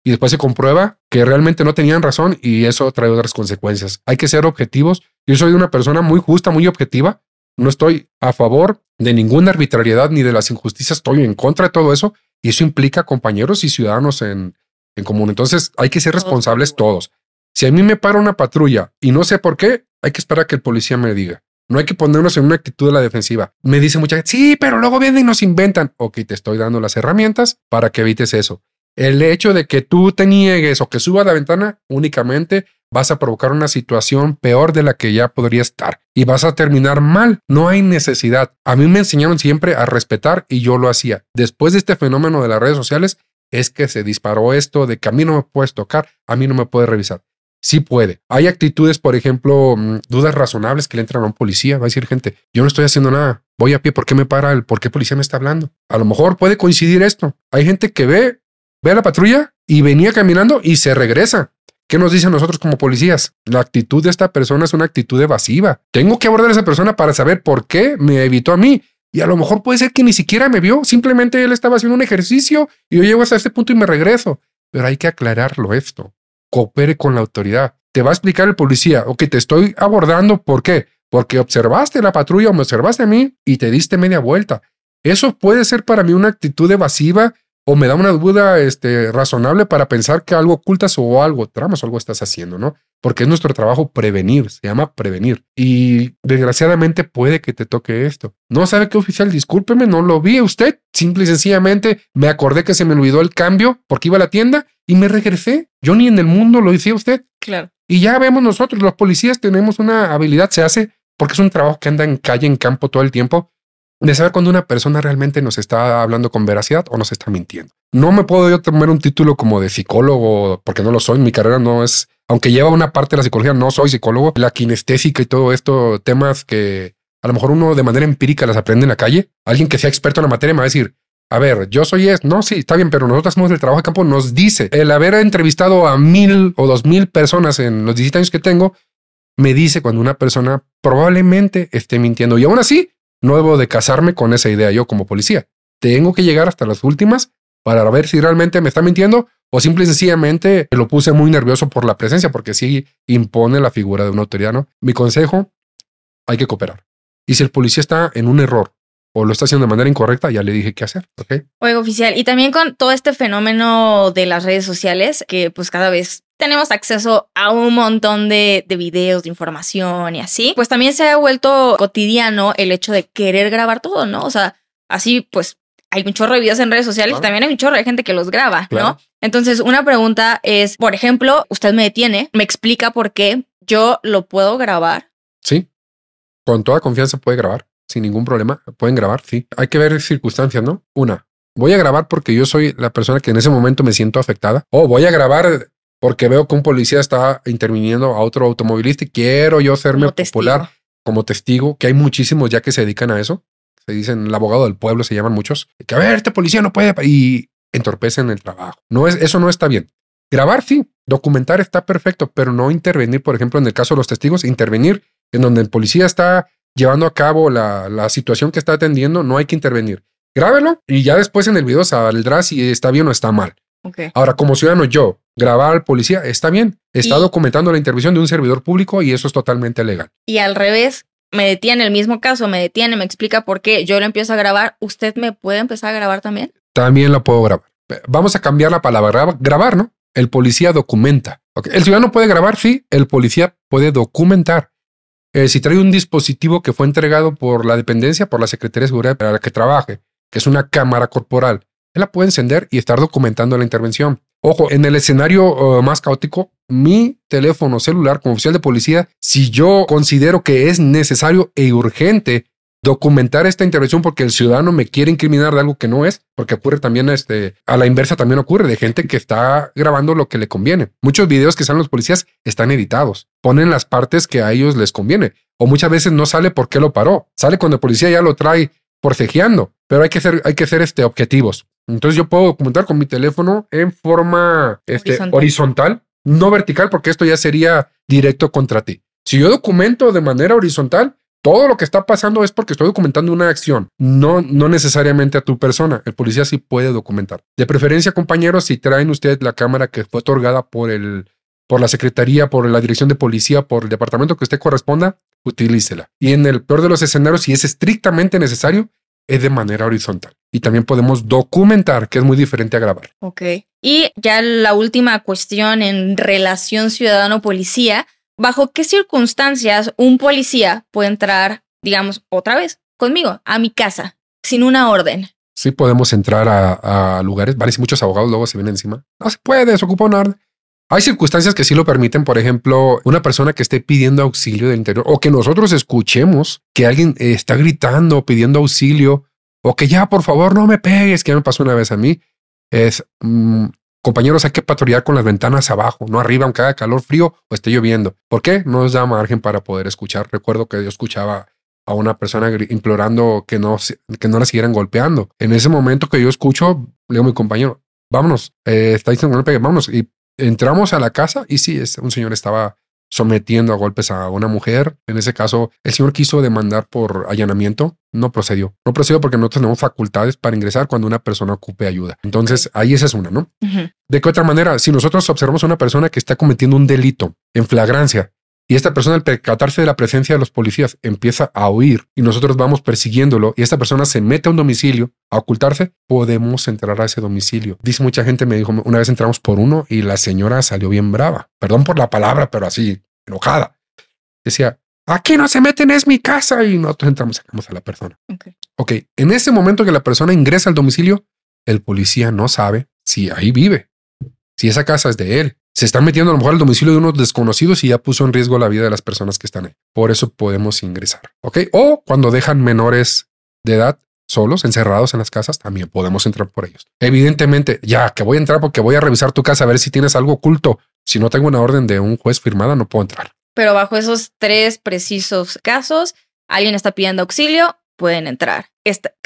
Speaker 2: y después se comprueba que realmente no tenían razón y eso trae otras consecuencias. Hay que ser objetivos. Yo soy una persona muy justa, muy objetiva. No estoy a favor de ninguna arbitrariedad ni de las injusticias. Estoy en contra de todo eso y eso implica compañeros y ciudadanos en, en común. Entonces hay que ser responsables todos. Si a mí me para una patrulla y no sé por qué, hay que esperar a que el policía me diga. No hay que ponernos en una actitud de la defensiva. Me dice mucha gente, sí, pero luego vienen y nos inventan. Ok, te estoy dando las herramientas para que evites eso. El hecho de que tú te niegues o que subas la ventana únicamente vas a provocar una situación peor de la que ya podría estar y vas a terminar mal. No hay necesidad. A mí me enseñaron siempre a respetar y yo lo hacía. Después de este fenómeno de las redes sociales es que se disparó esto de que a mí no me puedes tocar, a mí no me puedes revisar. Sí puede. Hay actitudes, por ejemplo, mm, dudas razonables que le entran a un policía. Va a decir gente, yo no estoy haciendo nada. Voy a pie, ¿por qué me para el por qué policía me está hablando? A lo mejor puede coincidir esto. Hay gente que ve ve a la patrulla y venía caminando y se regresa. ¿Qué nos dicen nosotros como policías? La actitud de esta persona es una actitud evasiva. Tengo que abordar a esa persona para saber por qué me evitó a mí. Y a lo mejor puede ser que ni siquiera me vio, simplemente él estaba haciendo un ejercicio y yo llego hasta este punto y me regreso. Pero hay que aclararlo esto. Coopere con la autoridad. Te va a explicar el policía, ok, te estoy abordando, ¿por qué? Porque observaste la patrulla o me observaste a mí y te diste media vuelta. Eso puede ser para mí una actitud evasiva o me da una duda este, razonable para pensar que algo ocultas o algo tramas o algo estás haciendo, ¿no? Porque es nuestro trabajo prevenir, se llama prevenir. Y desgraciadamente puede que te toque esto. No sabe qué oficial, discúlpeme, no lo vi usted. Simple y sencillamente me acordé que se me olvidó el cambio porque iba a la tienda y me regresé. Yo ni en el mundo lo hice usted.
Speaker 1: Claro.
Speaker 2: Y ya vemos nosotros, los policías tenemos una habilidad, se hace porque es un trabajo que anda en calle, en campo todo el tiempo de saber cuando una persona realmente nos está hablando con veracidad o nos está mintiendo. No me puedo yo tomar un título como de psicólogo porque no lo soy. Mi carrera no es, aunque lleva una parte de la psicología, no soy psicólogo. La kinestésica y todo esto, temas que a lo mejor uno de manera empírica las aprende en la calle. Alguien que sea experto en la materia me va a decir, a ver, yo soy es, no, sí, está bien, pero nosotros hacemos el trabajo de campo, nos dice, el haber entrevistado a mil o dos mil personas en los 17 años que tengo, me dice cuando una persona probablemente esté mintiendo. Y aún así, no debo de casarme con esa idea yo como policía. Tengo que llegar hasta las últimas para ver si realmente me está mintiendo o simple y sencillamente lo puse muy nervioso por la presencia, porque sí impone la figura de un autoridad, ¿no? Mi consejo, hay que cooperar. Y si el policía está en un error o lo está haciendo de manera incorrecta, ya le dije qué hacer, ¿ok?
Speaker 1: Oiga, oficial, y también con todo este fenómeno de las redes sociales, que pues cada vez tenemos acceso a un montón de, de, videos, de información y así, pues también se ha vuelto cotidiano el hecho de querer grabar todo, ¿no? O sea, así pues hay un chorro de videos en redes sociales y también hay un chorro de gente que los graba, ¿no? Entonces, una pregunta es, por ejemplo, usted me detiene, me explica por qué yo lo puedo grabar.
Speaker 2: Sí, con toda confianza puede grabar, sin ningún problema, pueden grabar, sí. Hay que ver circunstancias, ¿no? Una, voy a grabar porque yo soy la persona que en ese momento me siento afectada, o voy a grabar porque veo que un policía está interviniendo a otro automovilista y quiero yo serme popular como testigo, que hay muchísimos ya que se dedican a eso. Se dicen el abogado del pueblo, se llaman muchos, que a ver, este policía no puede y entorpecen el trabajo. No es, eso no está bien. Grabar sí, documentar está perfecto, pero no intervenir, por ejemplo, en el caso de los testigos, intervenir en donde el policía está llevando a cabo la, la situación que está atendiendo, no hay que intervenir. Grábelo y ya después en el video saldrá si está bien o está mal. Ahora, como ciudadano, yo grabar al policía está bien. Está documentando la intervención de un servidor público y eso es totalmente legal.
Speaker 1: Y al revés, me detiene el mismo caso, me detiene, me explica por qué yo lo empiezo a grabar. ¿Usted me puede empezar a grabar también?
Speaker 2: También lo puedo grabar. Vamos a cambiar la palabra grabar, ¿no? El policía documenta. El ciudadano puede grabar, sí. El policía puede documentar. Eh, si trae un dispositivo que fue entregado por la dependencia, por la Secretaría de Seguridad para la que trabaje, que es una cámara corporal, él la puede encender y estar documentando la intervención. Ojo, en el escenario uh, más caótico, mi teléfono celular como oficial de policía, si yo considero que es necesario e urgente documentar esta intervención porque el ciudadano me quiere incriminar de algo que no es, porque ocurre también este, a la inversa también ocurre de gente que está grabando lo que le conviene. Muchos videos que salen los policías están editados, ponen las partes que a ellos les conviene, o muchas veces no sale porque lo paró, sale cuando el policía ya lo trae forcejeando, pero hay que ser, hay que ser este, objetivos. Entonces yo puedo documentar con mi teléfono en forma este, horizontal. no vertical, porque esto ya sería directo contra ti. Si yo documento de manera horizontal, todo lo que está pasando es porque estoy documentando una acción, no, no necesariamente a tu persona. El policía sí puede documentar. De preferencia, compañeros, si traen ustedes la cámara que fue otorgada por el, por la secretaría, por la dirección de policía, por el departamento que usted corresponda, utilícela. Y en el peor de los escenarios, si es estrictamente necesario, es de manera horizontal. Y también podemos documentar, que es muy diferente a grabar.
Speaker 1: Ok. Y ya la última cuestión en relación ciudadano-policía, ¿bajo qué circunstancias un policía puede entrar, digamos, otra vez conmigo, a mi casa, sin una orden?
Speaker 2: Sí podemos entrar a, lugares, vale, si muchos abogados luego se vienen encima. No se puede, se ocupa una orden. Hay circunstancias que sí lo permiten, por ejemplo, una persona que esté pidiendo auxilio del interior o que nosotros escuchemos que alguien está gritando, pidiendo auxilio o que ya, por favor, no me pegues, que ya me pasó una vez a mí. Es, mm, compañeros, hay que patrullar con las ventanas abajo, no arriba, aunque haga calor, frío o esté lloviendo. ¿Por qué? No nos da margen para poder escuchar. Recuerdo que yo escuchaba a una persona implorando que no, que no la siguieran golpeando. En ese momento que yo escucho, le digo a mi compañero, vámonos, eh, está diciendo que no pegue, vámonos. Y entramos a la casa y sí, un señor estaba sometiendo a golpes a una mujer. En ese caso, el señor quiso demandar por allanamiento. No procedió. No procedió porque no tenemos facultades para ingresar cuando una persona ocupe ayuda. Entonces, ahí esa es una, ¿no? De qué otra manera, si nosotros observamos a una persona que está cometiendo un delito en flagrancia y esta persona al percatarse de la presencia de los policías empieza a huir y nosotros vamos persiguiéndolo y esta persona se mete a un domicilio a ocultarse, podemos entrar a ese domicilio. Dice mucha gente, me dijo, una vez entramos por uno y la señora salió bien brava. Perdón por la palabra, pero así, enojada. Decía, aquí no se meten, es mi casa y nosotros entramos, sacamos a la persona. ok, en ese momento que la persona ingresa al domicilio, el policía no sabe si ahí vive, si esa casa es de él se está metiendo a lo mejor al domicilio de unos desconocidos y ya puso en riesgo la vida de las personas que están ahí. Por eso podemos ingresar. Ok. O cuando dejan menores de edad solos, encerrados en las casas, también podemos entrar por ellos. Evidentemente, ya que voy a entrar porque voy a revisar tu casa a ver si tienes algo oculto. Si no tengo una orden de un juez firmada, no puedo entrar.
Speaker 1: Pero bajo esos tres precisos casos, alguien está pidiendo auxilio, pueden entrar.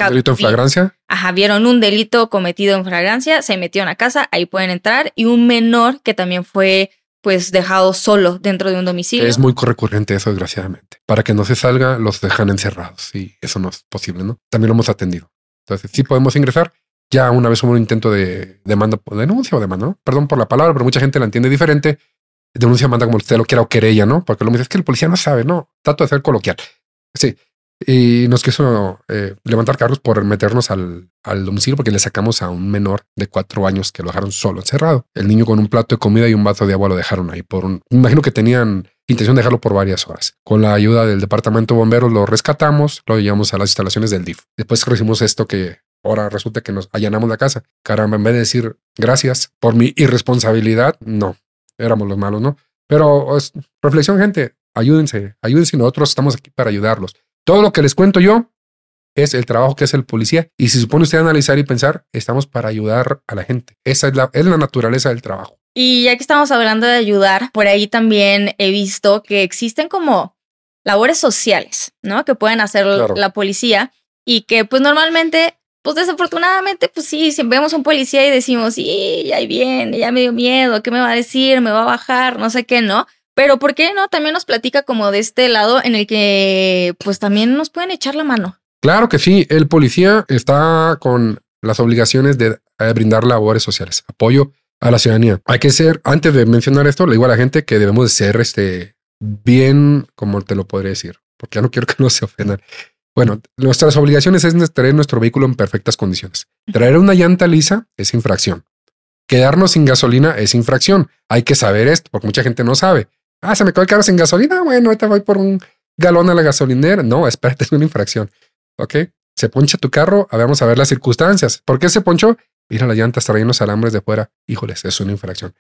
Speaker 2: ¿Delito en flagrancia?
Speaker 1: Ajá, vieron un delito cometido en flagrancia, se metió en la casa, ahí pueden entrar. Y un menor que también fue pues dejado solo dentro de un domicilio.
Speaker 2: Es muy recurrente eso, desgraciadamente. Para que no se salga, los dejan encerrados y eso no es posible, ¿no? También lo hemos atendido. Entonces, sí podemos ingresar. Ya una vez hubo un intento de demanda, denuncia o demanda, ¿no? Perdón por la palabra, pero mucha gente la entiende diferente. Denuncia manda como usted lo quiera o querella, ¿no? Porque lo dice es que el policía no sabe, no. Trato de ser coloquial. Sí, y nos quiso eh, levantar cargos por meternos al, al, domicilio porque le sacamos a un menor de cuatro años que lo dejaron solo encerrado. El niño con un plato de comida y un vaso de agua lo dejaron ahí por un. Imagino que tenían intención de dejarlo por varias horas. Con la ayuda del departamento de bomberos lo rescatamos, lo llevamos a las instalaciones del DIF. Después recibimos esto que ahora resulta que nos allanamos la casa. Caramba, en vez de decir gracias por mi irresponsabilidad, no, éramos los malos, ¿no? Pero reflexión, gente, ayúdense, ayúdense, nosotros estamos aquí para ayudarlos. Todo lo que les cuento yo es el trabajo que hace el policía. Y si supone usted analizar y pensar, estamos para ayudar a la gente. Esa es la, es la naturaleza del trabajo.
Speaker 1: Y ya que estamos hablando de ayudar, por ahí también he visto que existen como labores sociales, ¿no? Que pueden hacer la policía y que pues normalmente, pues desafortunadamente, pues sí, si vemos un policía y decimos, sí, ya viene, ya me dio miedo, ¿qué me va a decir? ¿Me va a bajar? No sé qué, ¿no? Pero ¿por qué no? También nos platica como de este lado en el que pues también nos pueden echar la mano.
Speaker 2: Claro que sí, el policía está con las obligaciones de eh, brindar labores sociales, apoyo a la ciudadanía. Hay que ser, antes de mencionar esto, le digo a la gente que debemos de ser este, bien, como te lo podría decir, porque ya no quiero que no se ofendan. Bueno, nuestras obligaciones es traer nuestro vehículo en perfectas condiciones. Traer una llanta lisa es infracción. Quedarnos sin gasolina es infracción. Hay que saber esto, porque mucha gente no sabe. Ah, se me quedó el carro sin gasolina. Bueno, ahorita voy por un galón a la gasolinera. No, espérate, *laughs* es una infracción. Ok. Se poncha tu carro. A ver, vamos a ver las circunstancias. ¿Por qué se ponchó? Mira, la llanta está los alambres de fuera. Híjoles, es una infracción.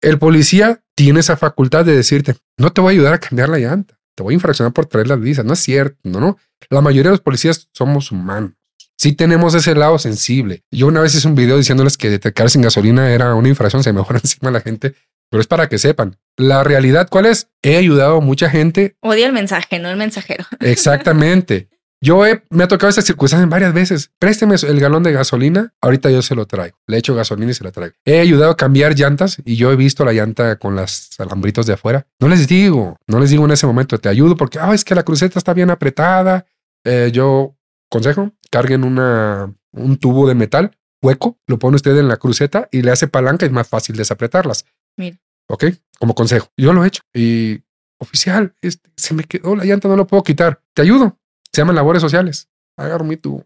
Speaker 2: El policía tiene esa facultad de decirte, no te voy a ayudar a cambiar la llanta. Te voy a infraccionar por traer las lisas. No es cierto, no, no. La mayoría de los policías somos humanos. Sí tenemos ese lado sensible. Yo una vez hice un video diciéndoles que quedar sin gasolina era una infracción, se *laughs* mejora encima la gente pero es para que sepan. La realidad, ¿cuál es? He ayudado a mucha gente.
Speaker 1: Odia el mensaje, no el mensajero. *laughs*
Speaker 2: Exactamente. Yo me ha tocado estas circunstancias varias veces. Présteme el galón de gasolina. Ahorita yo se lo traigo. Le echo gasolina y se la traigo. He ayudado a cambiar llantas y yo he visto la llanta con las alambritos de afuera. No les digo, no les digo en ese momento, te ayudo porque, ah, es que la cruceta está bien apretada. Eh, yo, consejo, carguen una, un tubo de metal hueco, lo pone usted en la cruceta y le hace palanca y es más fácil desapretarlas.
Speaker 1: Mira.
Speaker 2: Ok, como consejo. Yo lo he hecho. Y oficial, este, se me quedó la llanta, no lo puedo quitar. Te ayudo. Se llaman labores sociales. Agarro mi tubo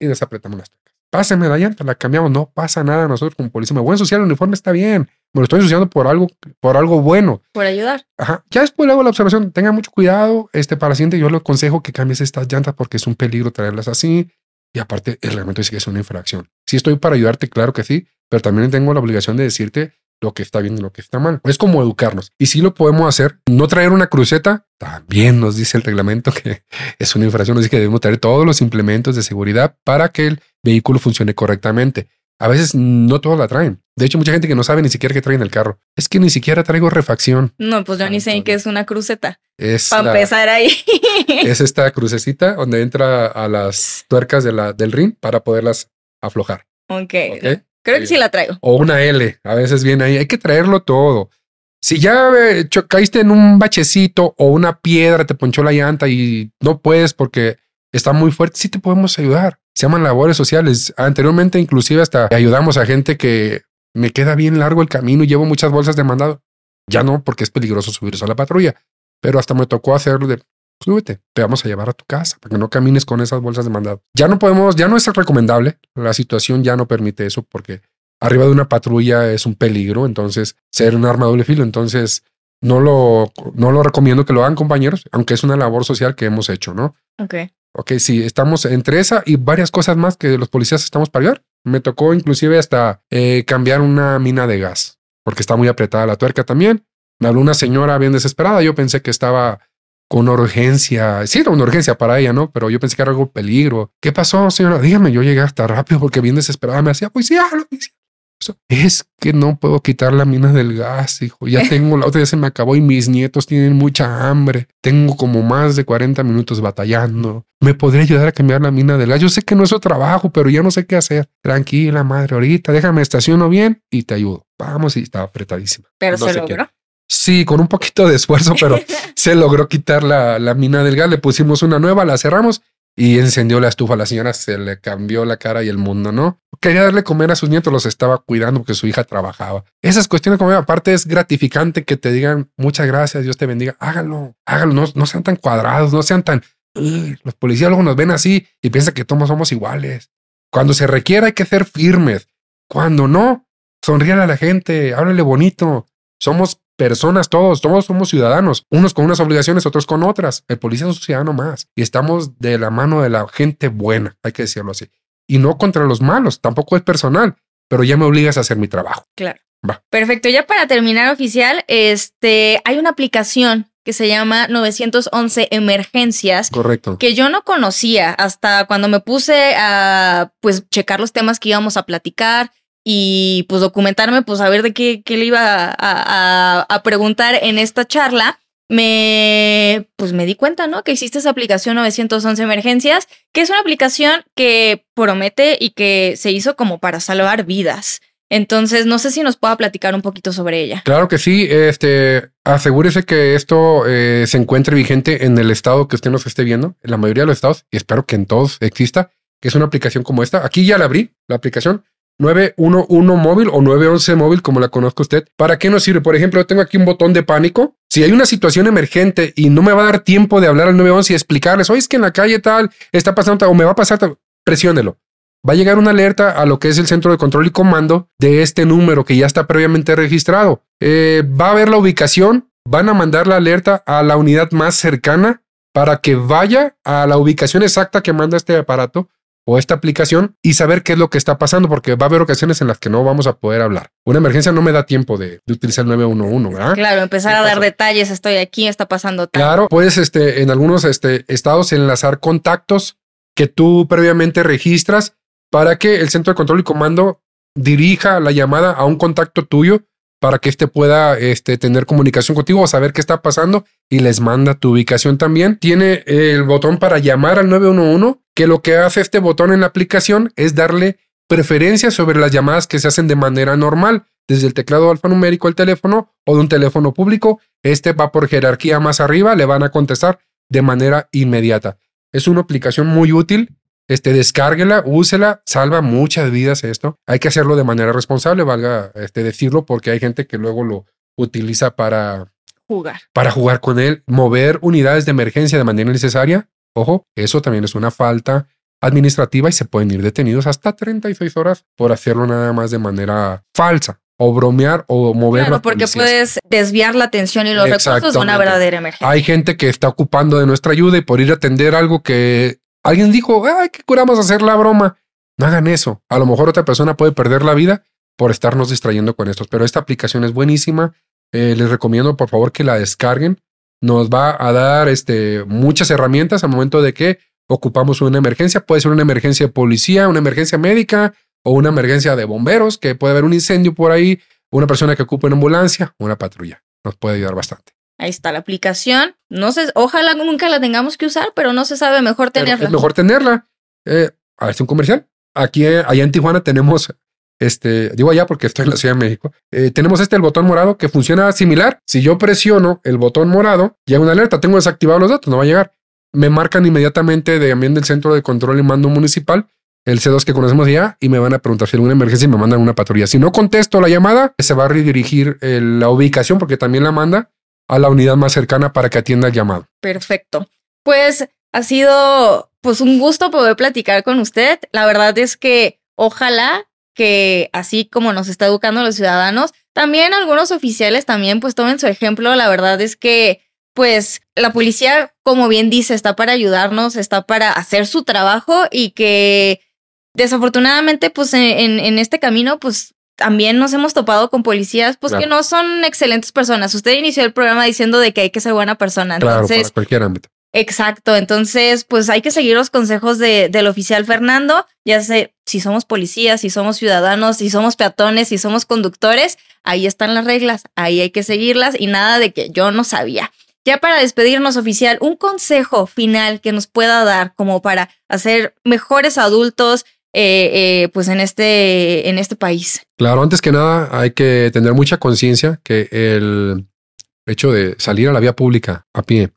Speaker 2: y desapretamos las tecas. Páseme la llanta, la cambiamos. No pasa nada nosotros como policía. Me voy a ensuciar el uniforme, está bien. Me lo estoy ensuciando por algo, por algo bueno.
Speaker 1: Por ayudar.
Speaker 2: Ajá. Ya después le hago la observación. Tenga mucho cuidado. Este, para siguiente, yo le aconsejo que cambies estas llantas porque es un peligro traerlas así. Y aparte, el reglamento dice que es una infracción. Si estoy para ayudarte, claro que sí, pero también tengo la obligación de decirte lo que está bien y lo que está mal. Es como educarnos. Y si lo podemos hacer, no traer una cruceta, también nos dice el reglamento que *laughs* es una infracción, nos dice que debemos traer todos los implementos de seguridad para que el vehículo funcione correctamente. A veces no todos la traen. De hecho, mucha gente que no sabe ni siquiera que traen el carro. Es que ni siquiera traigo refacción.
Speaker 1: No, pues yo ni sé qué es una cruceta. Es para empezar ahí. *laughs*
Speaker 2: es esta crucecita donde entra a las tuercas de la, del ring para poderlas aflojar.
Speaker 1: Ok. okay. Creo que sí la traigo.
Speaker 2: O una L, a veces viene ahí. Hay que traerlo todo. Si ya eh, caíste en un bachecito o una piedra, te ponchó la llanta y no puedes porque está muy fuerte, sí te podemos ayudar. Se llaman labores sociales. Anteriormente, inclusive, hasta ayudamos a gente que me queda bien largo el camino y llevo muchas bolsas de mandado. Ya no, porque es peligroso subirse a la patrulla. Pero hasta me tocó hacerlo de súbete, te vamos a llevar a tu casa para que no camines con esas bolsas de mandado. Ya no podemos, ya no es recomendable, la situación ya no permite eso porque arriba de una patrulla es un peligro, entonces ser un arma doble filo, entonces no lo, no lo recomiendo que lo hagan compañeros, aunque es una labor social que hemos hecho, ¿no?
Speaker 1: Ok.
Speaker 2: Ok, sí, estamos entre esa y varias cosas más que los policías estamos para ayudar. Me tocó inclusive hasta eh, cambiar una mina de gas, porque está muy apretada la tuerca también. Me habló una señora bien desesperada, yo pensé que estaba con urgencia. Sí, era una urgencia para ella, ¿no? Pero yo pensé que era algo peligro. ¿Qué pasó, señora? Dígame, yo llegué hasta rápido porque bien desesperada me hacía, pues sí, Es que no puedo quitar la mina del gas, hijo. Ya *laughs* tengo, la otra ya se me acabó y mis nietos tienen mucha hambre. Tengo como más de 40 minutos batallando. ¿Me podría ayudar a cambiar la mina del gas? Yo sé que no es su trabajo, pero ya no sé qué hacer. Tranquila, madre, ahorita déjame estaciono bien y te ayudo. Vamos, y estaba apretadísima.
Speaker 1: Pero se logró.
Speaker 2: Sí, con un poquito de esfuerzo, pero *laughs* se logró quitar la, la mina del gas. Le pusimos una nueva, la cerramos y encendió la estufa. La señora se le cambió la cara y el mundo, ¿no? Quería darle comer a sus nietos, los estaba cuidando porque su hija trabajaba. Esas cuestiones, como aparte, es gratificante que te digan muchas gracias, Dios te bendiga. Hágalo, hágalo, no, no sean tan cuadrados, no sean tan. los policías luego nos ven así y piensan que todos somos iguales. Cuando se requiera hay que ser firmes. Cuando no, sonríale a la gente, háblale bonito. Somos personas todos, todos somos ciudadanos, unos con unas obligaciones, otros con otras. El policía es un ciudadano más y estamos de la mano de la gente buena, hay que decirlo así. Y no contra los malos, tampoco es personal, pero ya me obligas a hacer mi trabajo.
Speaker 1: Claro. Va. Perfecto, ya para terminar oficial, este, hay una aplicación que se llama 911 Emergencias.
Speaker 2: Correcto.
Speaker 1: Que yo no conocía hasta cuando me puse a pues checar los temas que íbamos a platicar y pues documentarme, pues a ver de qué, le iba a, preguntar en esta charla, me, pues me di cuenta, ¿no? Que existe esa aplicación 911 Emergencias, que es una aplicación que promete y que se hizo como para salvar vidas. Entonces, no sé si nos pueda platicar un poquito sobre ella.
Speaker 2: Claro que sí. Este, asegúrese que esto eh, se encuentre vigente en el estado que usted nos esté viendo, en la mayoría de los estados, y espero que en todos exista, que es una aplicación como esta. Aquí ya la abrí, la aplicación. 911 móvil o 911 móvil, como la conozca usted. ¿Para qué nos sirve? Por ejemplo, yo tengo aquí un botón de pánico. Si hay una situación emergente y no me va a dar tiempo de hablar al 911 y explicarles, oye, es que en la calle tal está pasando o me va a pasar tal, presiónelo. Va a llegar una alerta a lo que es el centro de control y comando de este número que ya está previamente registrado. Eh, va a ver la ubicación, van a mandar la alerta a la unidad más cercana para que vaya a la ubicación exacta que manda este aparato o esta aplicación y saber qué es lo que está pasando, porque va a haber ocasiones en las que no vamos a poder hablar. Una emergencia no me da tiempo de, utilizar el 911, ¿verdad?
Speaker 1: Claro, empezar a dar detalles, estoy aquí, está pasando
Speaker 2: tal. Claro, puedes este, en algunos este, estados enlazar contactos que tú previamente registras para que el centro de control y comando dirija la llamada a un contacto tuyo para que éste pueda este, tener comunicación contigo o saber qué está pasando y les manda tu ubicación también. Tiene el botón para llamar al 911 que lo que hace este botón en la aplicación es darle preferencia sobre las llamadas que se hacen de manera normal, desde el teclado alfanumérico al teléfono o de un teléfono público. Este va por jerarquía más arriba, le van a contestar de manera inmediata. Es una aplicación muy útil. Este, descárguela, úsela, salva muchas vidas esto. Hay que hacerlo de manera responsable, valga este, decirlo, porque hay gente que luego lo utiliza para
Speaker 1: jugar.
Speaker 2: Para jugar con él, mover unidades de emergencia de manera necesaria Ojo, eso también es una falta administrativa y se pueden ir detenidos hasta 36 horas por hacerlo nada más de manera falsa o bromear o mover.
Speaker 1: Claro, porque puedes desviar la atención y los recursos de una verdadera emergencia.
Speaker 2: Hay gente que está ocupando de nuestra ayuda y por ir a atender algo que alguien dijo, ay, que curamos hacer la broma. No hagan eso. A lo mejor otra persona puede perder la vida por estarnos distrayendo con estos, pero esta aplicación es buenísima. Eh, les recomiendo por favor que la descarguen nos va a dar este, muchas herramientas al momento de que ocupamos una emergencia. Puede ser una emergencia de policía, una emergencia médica o una emergencia de bomberos, que puede haber un incendio por ahí, una persona que ocupe una ambulancia, una patrulla. Nos puede ayudar bastante.
Speaker 1: Ahí está la aplicación. No sé, ojalá nunca la tengamos que usar, pero no se sabe mejor tenerla.
Speaker 2: es mejor tenerla. Eh, a ver, es un comercial. Aquí, allá en Tijuana tenemos este, digo allá porque estoy en la Ciudad de México, eh, tenemos este el botón morado que funciona similar. Si yo presiono el botón morado, llega una alerta, tengo desactivados los datos, no va a llegar. Me marcan inmediatamente de también del centro de control y mando municipal, el C2 que conocemos ya, y me van a preguntar si hay una emergencia y me mandan una patrulla. Si no contesto la llamada, se va a redirigir la ubicación porque también la manda a la unidad más cercana para que atienda el llamado.
Speaker 1: Perfecto. Pues ha sido pues un gusto poder platicar con usted. La verdad es que ojalá que así como nos está educando los ciudadanos, también algunos oficiales también pues tomen su ejemplo. La verdad es que pues la policía, como bien dice, está para ayudarnos, está para hacer su trabajo y que desafortunadamente pues en, en este camino pues también nos hemos topado con policías, pues que no son excelentes personas. Usted inició el programa diciendo de que hay que ser buena persona.
Speaker 2: Claro, para cualquier ámbito.
Speaker 1: Exacto, entonces pues hay que seguir los consejos de, del oficial Fernando, ya sé, si somos policías, si somos ciudadanos, si somos peatones, si somos conductores, ahí están las reglas, ahí hay que seguirlas y nada de que yo no sabía. Ya para despedirnos oficial, un consejo final que nos pueda dar como para hacer mejores adultos eh, eh, pues en este, en este país.
Speaker 2: Claro, antes que nada hay que tener mucha conciencia que el hecho de salir a la vía pública a pie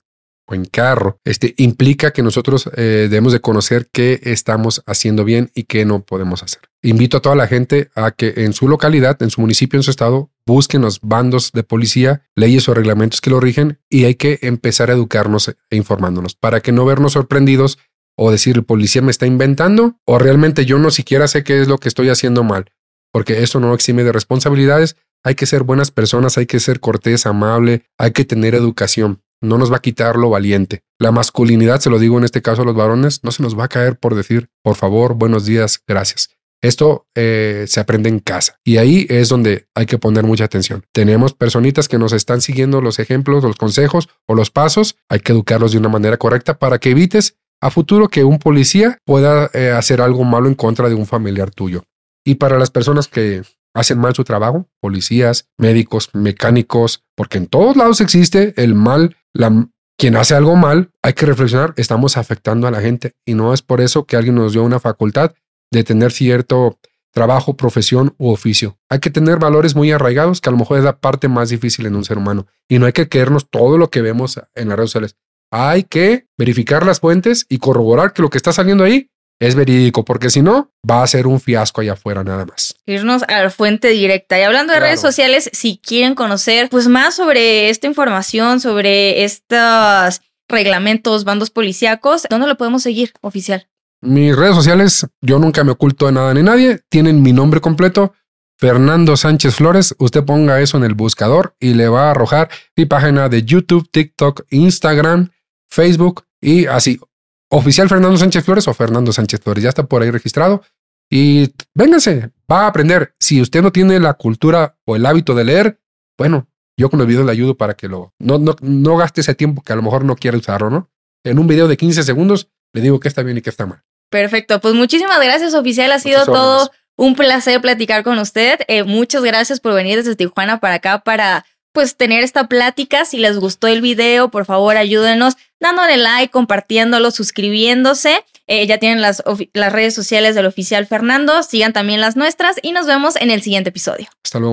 Speaker 2: en carro, este implica que nosotros eh, debemos de conocer qué estamos haciendo bien y qué no podemos hacer. Invito a toda la gente a que en su localidad, en su municipio, en su estado, busquen los bandos de policía, leyes o reglamentos que lo rigen y hay que empezar a educarnos e informándonos para que no vernos sorprendidos o decir el policía me está inventando o realmente yo no siquiera sé qué es lo que estoy haciendo mal, porque eso no exime de responsabilidades. Hay que ser buenas personas, hay que ser cortés, amable, hay que tener educación no nos va a quitar lo valiente. La masculinidad, se lo digo en este caso a los varones, no se nos va a caer por decir, por favor, buenos días, gracias. Esto eh, se aprende en casa y ahí es donde hay que poner mucha atención. Tenemos personitas que nos están siguiendo los ejemplos, los consejos o los pasos. Hay que educarlos de una manera correcta para que evites a futuro que un policía pueda eh, hacer algo malo en contra de un familiar tuyo. Y para las personas que hacen mal su trabajo, policías, médicos, mecánicos, porque en todos lados existe el mal, la, quien hace algo mal, hay que reflexionar, estamos afectando a la gente y no es por eso que alguien nos dio una facultad de tener cierto trabajo, profesión u oficio. Hay que tener valores muy arraigados, que a lo mejor es la parte más difícil en un ser humano. Y no hay que creernos todo lo que vemos en las redes sociales. Hay que verificar las fuentes y corroborar que lo que está saliendo ahí es verídico, porque si no, va a ser un fiasco allá afuera nada más.
Speaker 1: Irnos a la fuente directa. Y hablando de redes sociales, si quieren conocer pues más sobre esta información, sobre estos reglamentos, bandos policíacos, ¿dónde lo podemos seguir, oficial?
Speaker 2: Mis redes sociales, yo nunca me oculto de nada ni nadie, tienen mi nombre completo, Fernando Sánchez Flores. Usted ponga eso en el buscador y le va a arrojar mi página de YouTube, TikTok, Instagram, Facebook y así oficial Fernando Sánchez Flores o Fernando Sánchez Flores. Ya está por ahí registrado. Y véngase, va a aprender. Si usted no tiene la cultura o el hábito de leer, bueno, yo con el video le ayudo para que lo no, no, no gaste ese tiempo que a lo mejor no quiere usarlo, ¿no? En un video de 15 segundos le digo que está bien y que está mal.
Speaker 1: Perfecto, pues muchísimas gracias, oficial. Ha sido todo un placer platicar con usted. Eh, muchas gracias por venir desde Tijuana para acá para pues tener esta plática. Si les gustó el video, por favor ayúdenos dándole like, compartiéndolo, suscribiéndose. Eh, ya tienen las, las redes sociales del oficial Fernando. Sigan también las nuestras y nos vemos en el siguiente episodio.
Speaker 2: Hasta luego.